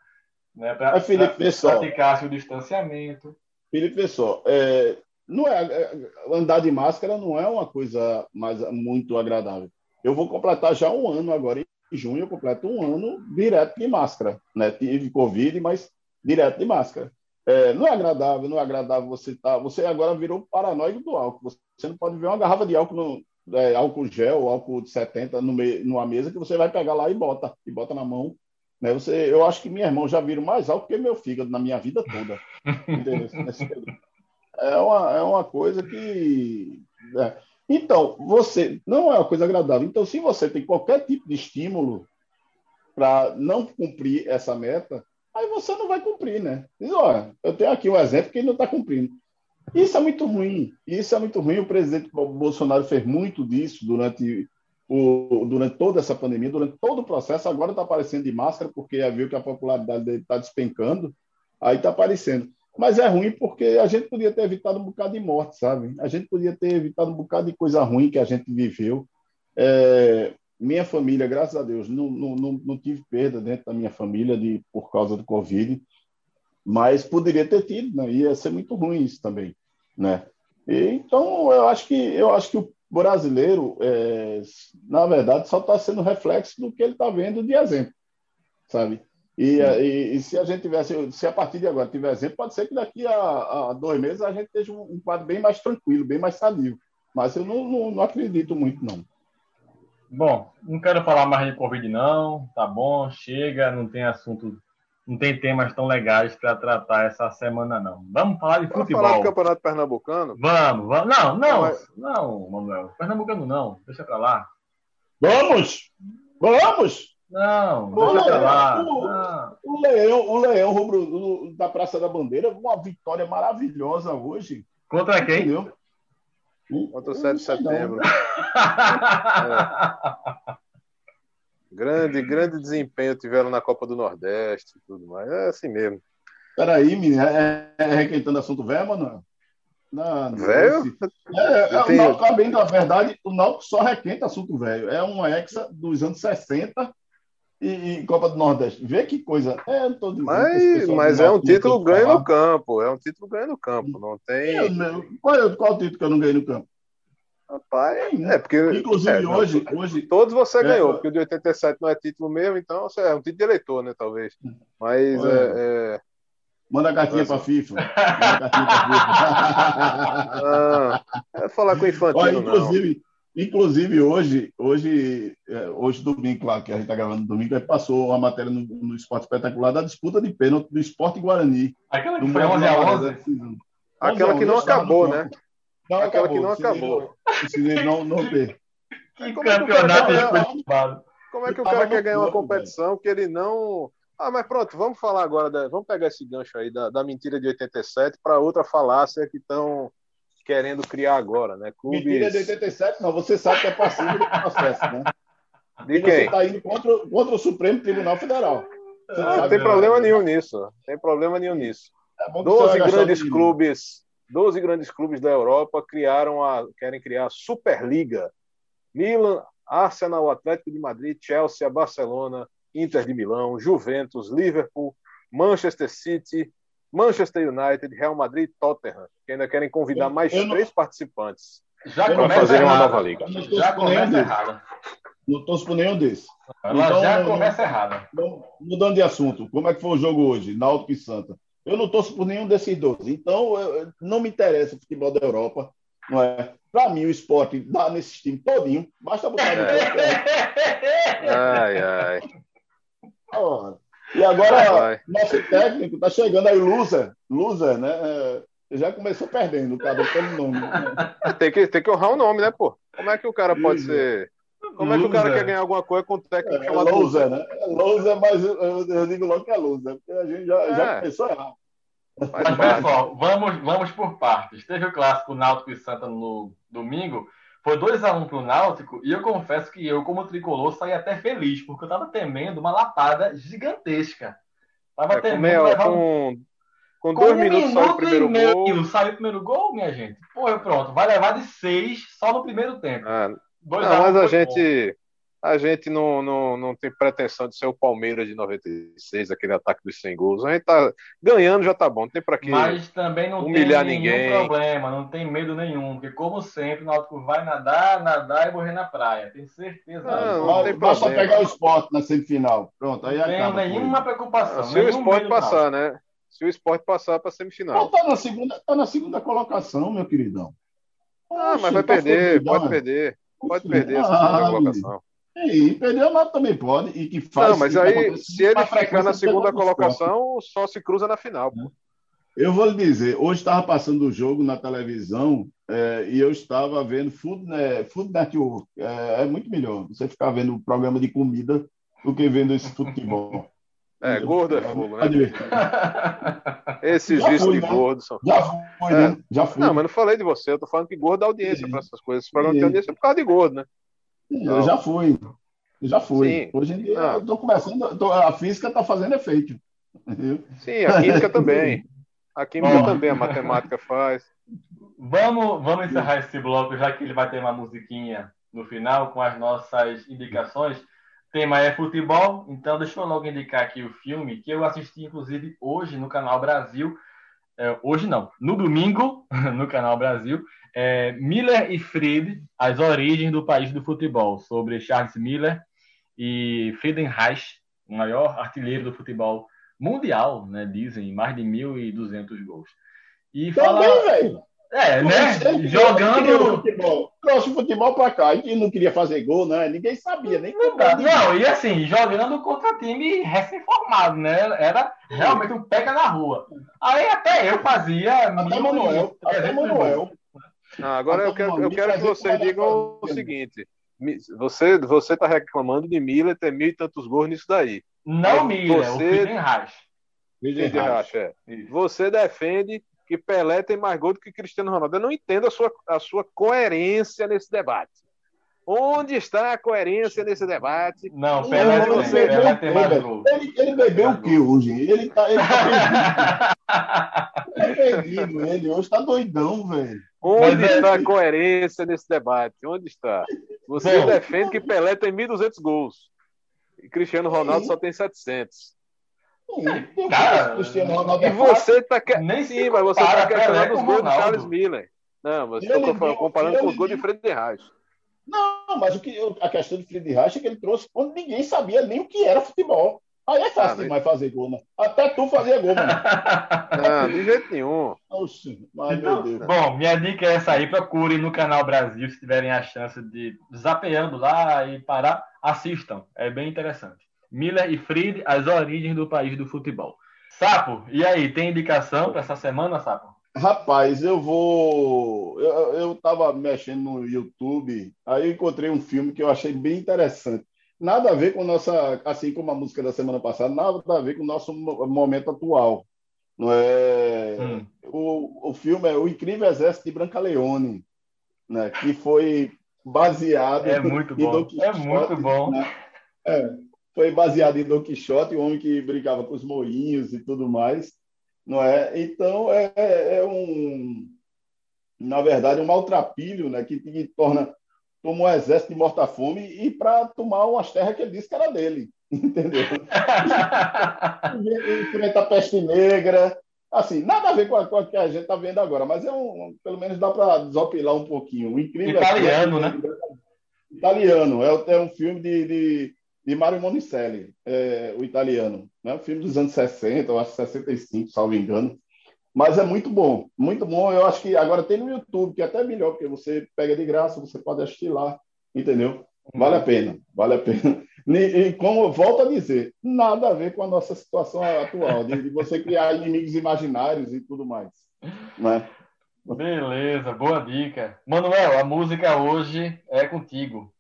né? Para praticasse o distanciamento. Felipe, pessoal, é, não é, é, andar de máscara não é uma coisa mais muito agradável. Eu vou completar já um ano agora junho eu completo um ano direto de máscara. Né? Tive Covid, mas direto de máscara. É, não é agradável, não é agradável você estar. Tá, você agora virou paranoico do álcool. Você não pode ver uma garrafa de álcool, no, é, álcool gel, álcool de 70 no me, numa mesa que você vai pegar lá e bota, e bota na mão. Né? Você, eu acho que minha irmã já viram mais álcool que meu fígado na minha vida toda. é, uma, é uma coisa que. É, então, você não é uma coisa agradável. Então, se você tem qualquer tipo de estímulo para não cumprir essa meta, aí você não vai cumprir, né? Diz, olha, eu tenho aqui um exemplo que ele não está cumprindo. Isso é muito ruim. Isso é muito ruim. O presidente Bolsonaro fez muito disso durante, o, durante toda essa pandemia, durante todo o processo. Agora está aparecendo de máscara, porque viu que a popularidade dele está despencando. Aí está aparecendo. Mas é ruim porque a gente podia ter evitado um bocado de morte, sabe? A gente podia ter evitado um bocado de coisa ruim que a gente viveu. É, minha família, graças a Deus, não, não, não, não, tive perda dentro da minha família de, por causa do Covid, mas poderia ter tido, né? Ia ser muito ruim isso também, né? E, então, eu acho que, eu acho que o brasileiro, é, na verdade, só está sendo reflexo do que ele está vendo de exemplo, sabe? E, e, e, se a gente tivesse, se a partir de agora tiver exemplo, pode ser que daqui a, a dois meses a gente esteja um, um, quadro bem mais tranquilo, bem mais sadio. Mas eu não, não, não, acredito muito, não. Bom, não quero falar mais de Covid, não. Tá bom, chega, não tem assunto, não tem temas tão legais para tratar essa semana, não. Vamos falar de vamos futebol. Vamos falar do Campeonato Pernambucano? Vamos, vamos. Não, não, não, não Manuel. Pernambucano não, deixa para lá. Vamos! Vamos! Não, deixa pra lá. O, o, Leão, o Leão Rubro da Praça da Bandeira, uma vitória maravilhosa hoje. Contra quem? Entendeu? Contra o 7 de setembro. é. Grande, grande desempenho tiveram na Copa do Nordeste e tudo mais. É assim mesmo. Peraí, menino, é, é requentando assunto velho, mano? Não, velho? É, é, o Náutico, bem, na verdade, o Náutico só requenta assunto velho. É uma hexa dos anos 60 e, e, Copa do Nordeste. Vê que coisa. É, dizendo, mas mas é um título ganho no campo. É um título ganho no campo. Não tem. É, qual, é, qual título que eu não ganhei no campo? Rapaz, é porque. Inclusive é, hoje, hoje. Todos você é, ganhou, porque o de 87 não é título mesmo, então é um título de eleitor, né? Talvez. Mas é. é Manda a cartinha para a FIFA. Manda a cartinha para FIFA. ah, é falar com o infantil. Olha, inclusive, inclusive hoje, hoje, hoje domingo, claro que a gente está gravando domingo, passou uma matéria no, no Esporte Espetacular da disputa de pênalti do Esporte Guarani. Aquela que foi 11 a 11? Aquela que não acabou, né? Não Aquela acabou, que não acabou. Precisei não, não ter. Que campeonato disputado. Como é que o cara quer ganhar uma competição que ele não. Ah, mas pronto, vamos falar agora. Da... Vamos pegar esse gancho aí da, da mentira de 87 para outra falácia que estão querendo criar agora, né? Clubes... Mentira de 87, não. Você sabe que é passivo do processo, né? De e quem? Você está indo contra, contra o Supremo Tribunal Federal. não tem problema nenhum nisso. Não tem problema nenhum nisso. É 12 grandes clubes 12 grandes clubes da Europa criaram a, querem criar a Superliga. Milan, Arsenal, Atlético de Madrid, Chelsea, Barcelona, Inter de Milão, Juventus, Liverpool, Manchester City, Manchester United, Real Madrid e Tottenham, que ainda querem convidar eu, mais eu três não... participantes para fazerem uma nova liga. Já começa errado. Não torço por nenhum desses. Ela então, já começa errada. Mudando de assunto, como é que foi o jogo hoje, Náutico e Santa? Eu não torço por nenhum desses dois. Então, eu, não me interessa o futebol da Europa. Não é? Para mim, o esporte dá nesse time todinho. Basta botar no é. Ai, ai. E agora, nosso técnico está chegando aí, loser, loser, né? É, já começou perdendo, cada pelo nome. Tem que, tem que honrar o nome, né, pô? Como é que o cara pode ser. Como é que o cara quer ganhar alguma coisa com o técnico é, chamado loser? né? É loser, mas eu, eu, digo logo que é loser, porque a gente já, é. já começou errado. Mas, pessoal, vamos, vamos por partes. Teve o clássico Náutico e Santa no domingo. Foi 2x1 um pro Náutico e eu confesso que eu, como tricolor, saí até feliz, porque eu tava temendo uma lapada gigantesca. Tava é, temendo. Com, com, com, com dois um minutos minuto só o primeiro meio, gol. Saiu o primeiro gol, minha gente. Pô, pronto, vai levar de seis só no primeiro tempo. Ah, não, mas a gente. Bom a gente não, não, não tem pretensão de ser o Palmeiras de 96, aquele ataque dos 100 gols. A gente tá ganhando, já tá bom, não tem para que Mas também não humilhar tem nenhum ninguém. problema, não tem medo nenhum, porque como sempre, o Náutico vai nadar, nadar e morrer na praia. Tenho certeza. Não, não tem Basta pegar o esporte na semifinal. Pronto, aí não acaba. Não nenhuma preocupação. Se o esporte passar, né? Se o esporte passar para semifinal. Não, tá na segunda, tá na segunda colocação, meu queridão. Ah, mas vai tá perder, pode perder. Pode perder essa segunda colocação. E perdeu nada também pode. E que faz. Não, mas aí, se ele ficar na segunda colocação, só se cruza na final. Pô. Eu vou lhe dizer, hoje estava passando o jogo na televisão é, e eu estava vendo Food, né, Food Network. É, é, muito melhor você ficar vendo o programa de comida do que vendo esse futebol. É, gordo é fogo, né? Esses vícios de né? gordo são. Já fui, né? Já fui. Não, mas não falei de você, eu tô falando que gordo dá audiência para essas coisas. Esse programa tem audiência por causa de gordo, né? Eu já fui. Eu já fui. Sim. Hoje em dia, ah. eu estou começando. Tô, a física está fazendo efeito. Sim, a química também. A química também, a matemática faz. Vamos, vamos encerrar esse bloco, já que ele vai ter uma musiquinha no final com as nossas indicações. O tema é futebol, então deixa eu logo indicar aqui o filme que eu assisti, inclusive, hoje no Canal Brasil. É, hoje não, no domingo, no Canal Brasil, é, Miller e Fried, As Origens do País do Futebol, sobre Charles Miller e Friedenreich, o maior artilheiro do futebol mundial, né, dizem, mais de 1.200 gols. E fala... Também, velho. É, né? Jogando. Futebol. Trouxe futebol pra cá e não queria fazer gol, né? Ninguém sabia, nem Não, não e assim, jogando contra time recém-formado, né? Era realmente um pega na rua. Aí até eu fazia. Até Manuel. Até Manuel. Não, agora eu quero, eu quero que vocês digam o seguinte: você você está reclamando de Miller ter mil e tantos gols nisso daí. Não Miller, você... o Friedenreich. Friedenreich, é. Você defende que Pelé tem mais gol do que Cristiano Ronaldo. Eu não entendo a sua, a sua coerência nesse debate. Onde está a coerência nesse debate? Não, Pelé, não, você, Pelé tem mais gol. Ele, ele bebeu o que hoje? Ele tá, ele tá perdido. ele hoje tá doidão, velho. Onde Mas, está é... a coerência nesse debate? Onde está? Você Bom, defende que Pelé tem 1.200 gols e Cristiano Ronaldo só tem 700. Cara, Cristiano Ronaldo e você tá que... Nem sim, mas você está questionando os gols de Charles Miller. Não, você está comparando com os gols de Fred Reich. Não, mas o que, a questão de Friedrich Reich é que ele trouxe quando ninguém sabia nem o que era futebol. Aí é fácil ah, demais fazer gol, né? Até tu fazia gol, mano. Não, de jeito nenhum. Oxi, mas então, meu Deus. Bom, minha dica é essa aí. Procure no canal Brasil, se tiverem a chance de zapeando lá e parar, assistam. É bem interessante. Miller e Fried, as origens do país do futebol. Sapo, e aí, tem indicação para essa semana, Sapo? Rapaz, eu vou. Eu, eu tava mexendo no YouTube, aí eu encontrei um filme que eu achei bem interessante. Nada a ver com nossa, assim como a música da semana passada, nada a ver com o nosso momento atual. Não é? Hum. O, o filme é O Incrível Exército de Branca Leone, né? que foi baseado é muito bom. Quixote, é muito bom. Né? É, foi baseado em Don Quixote, o homem que brincava com os moinhos e tudo mais não é? Então é, é, é um, na verdade, um maltrapilho, né, que, que torna como um exército de morta-fome e para tomar umas terras que ele disse que era dele, entendeu? Enfrenta a peste negra, assim, nada a ver com a, com a que a gente está vendo agora, mas é um, pelo menos dá para desopilar um pouquinho. O incrível italiano, é, né? Italiano, é, é um filme de, de de Mario Monicelli, é, o italiano. Né? Filme dos anos 60, eu acho 65, salvo engano. Mas é muito bom, muito bom. Eu acho que agora tem no YouTube, que é até melhor, porque você pega de graça, você pode assistir lá, entendeu? Vale a pena, vale a pena. E, como eu volto a dizer, nada a ver com a nossa situação atual, de, de você criar inimigos imaginários e tudo mais. Né? Beleza, boa dica. Manuel, a música hoje é contigo.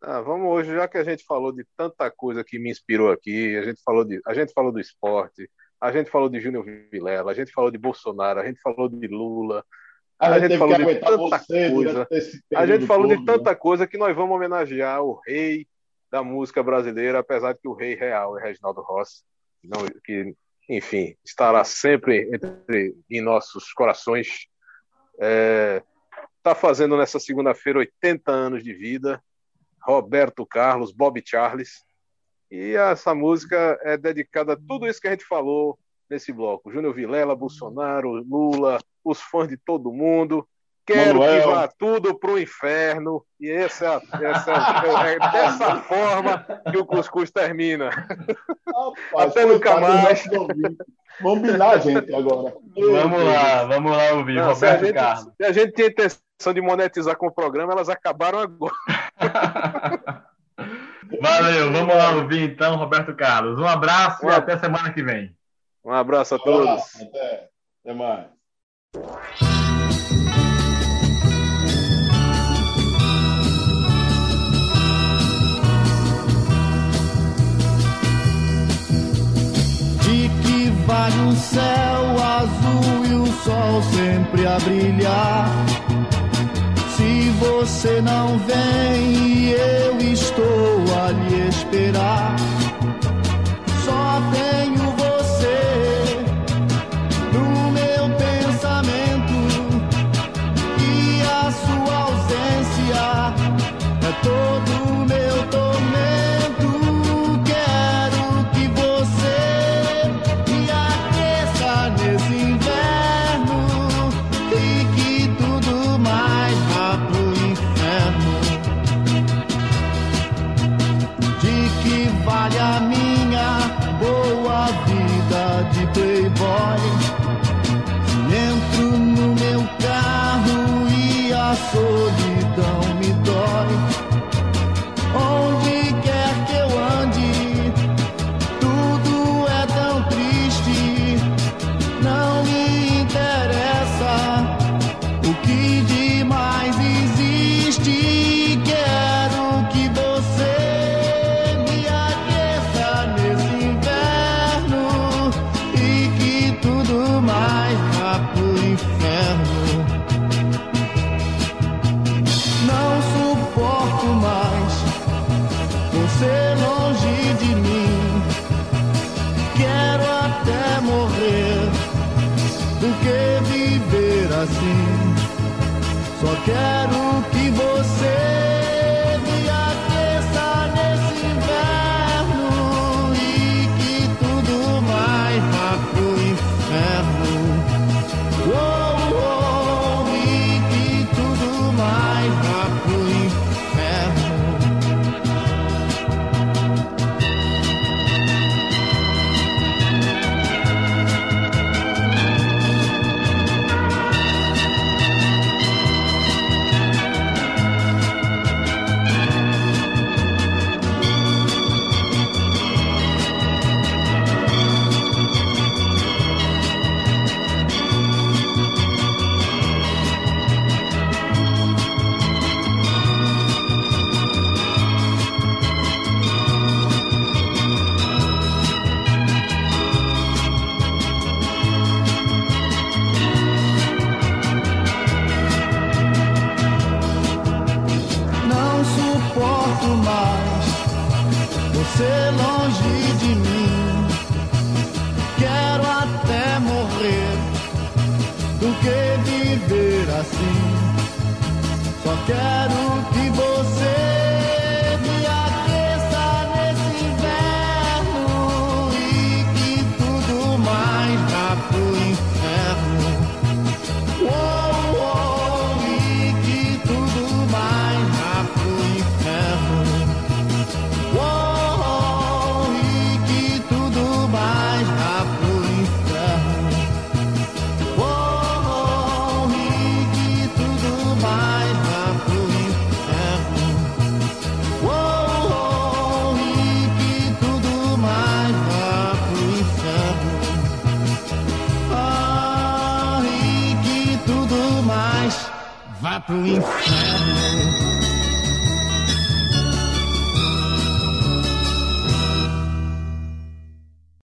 Ah, vamos hoje, já que a gente falou de tanta coisa que me inspirou aqui, a gente falou, de, a gente falou do esporte, a gente falou de Júnior Vilela, a gente falou de Bolsonaro, a gente falou de Lula, a, a gente, falou de tanta coisa, a gente falou todo, de tanta né? coisa que nós vamos homenagear o rei da música brasileira, apesar de que o rei real é Reginaldo Rossi, não, que, enfim, estará sempre entre, em nossos corações. Está é, tá fazendo nessa segunda-feira 80 anos de vida, Roberto Carlos, Bob Charles. E essa música é dedicada a tudo isso que a gente falou nesse bloco. Júnior Vilela, Bolsonaro, Lula, os fãs de todo mundo. Quero Manuel. que vá tudo pro inferno. E essa, essa é, é dessa forma que o cuscuz termina. Rapaz, Até nunca mais. Vamos combinar, gente, agora. Vamos lá, vamos lá ouvir. Não, Roberto se gente, Carlos. Se a gente tinha intenção de monetizar com o programa, elas acabaram agora. Valeu, vamos lá ouvir então, Roberto Carlos. Um abraço um e até semana que vem. Um abraço a todos. Até, até mais. De que vale o céu azul e o sol sempre a brilhar? Você não vem e eu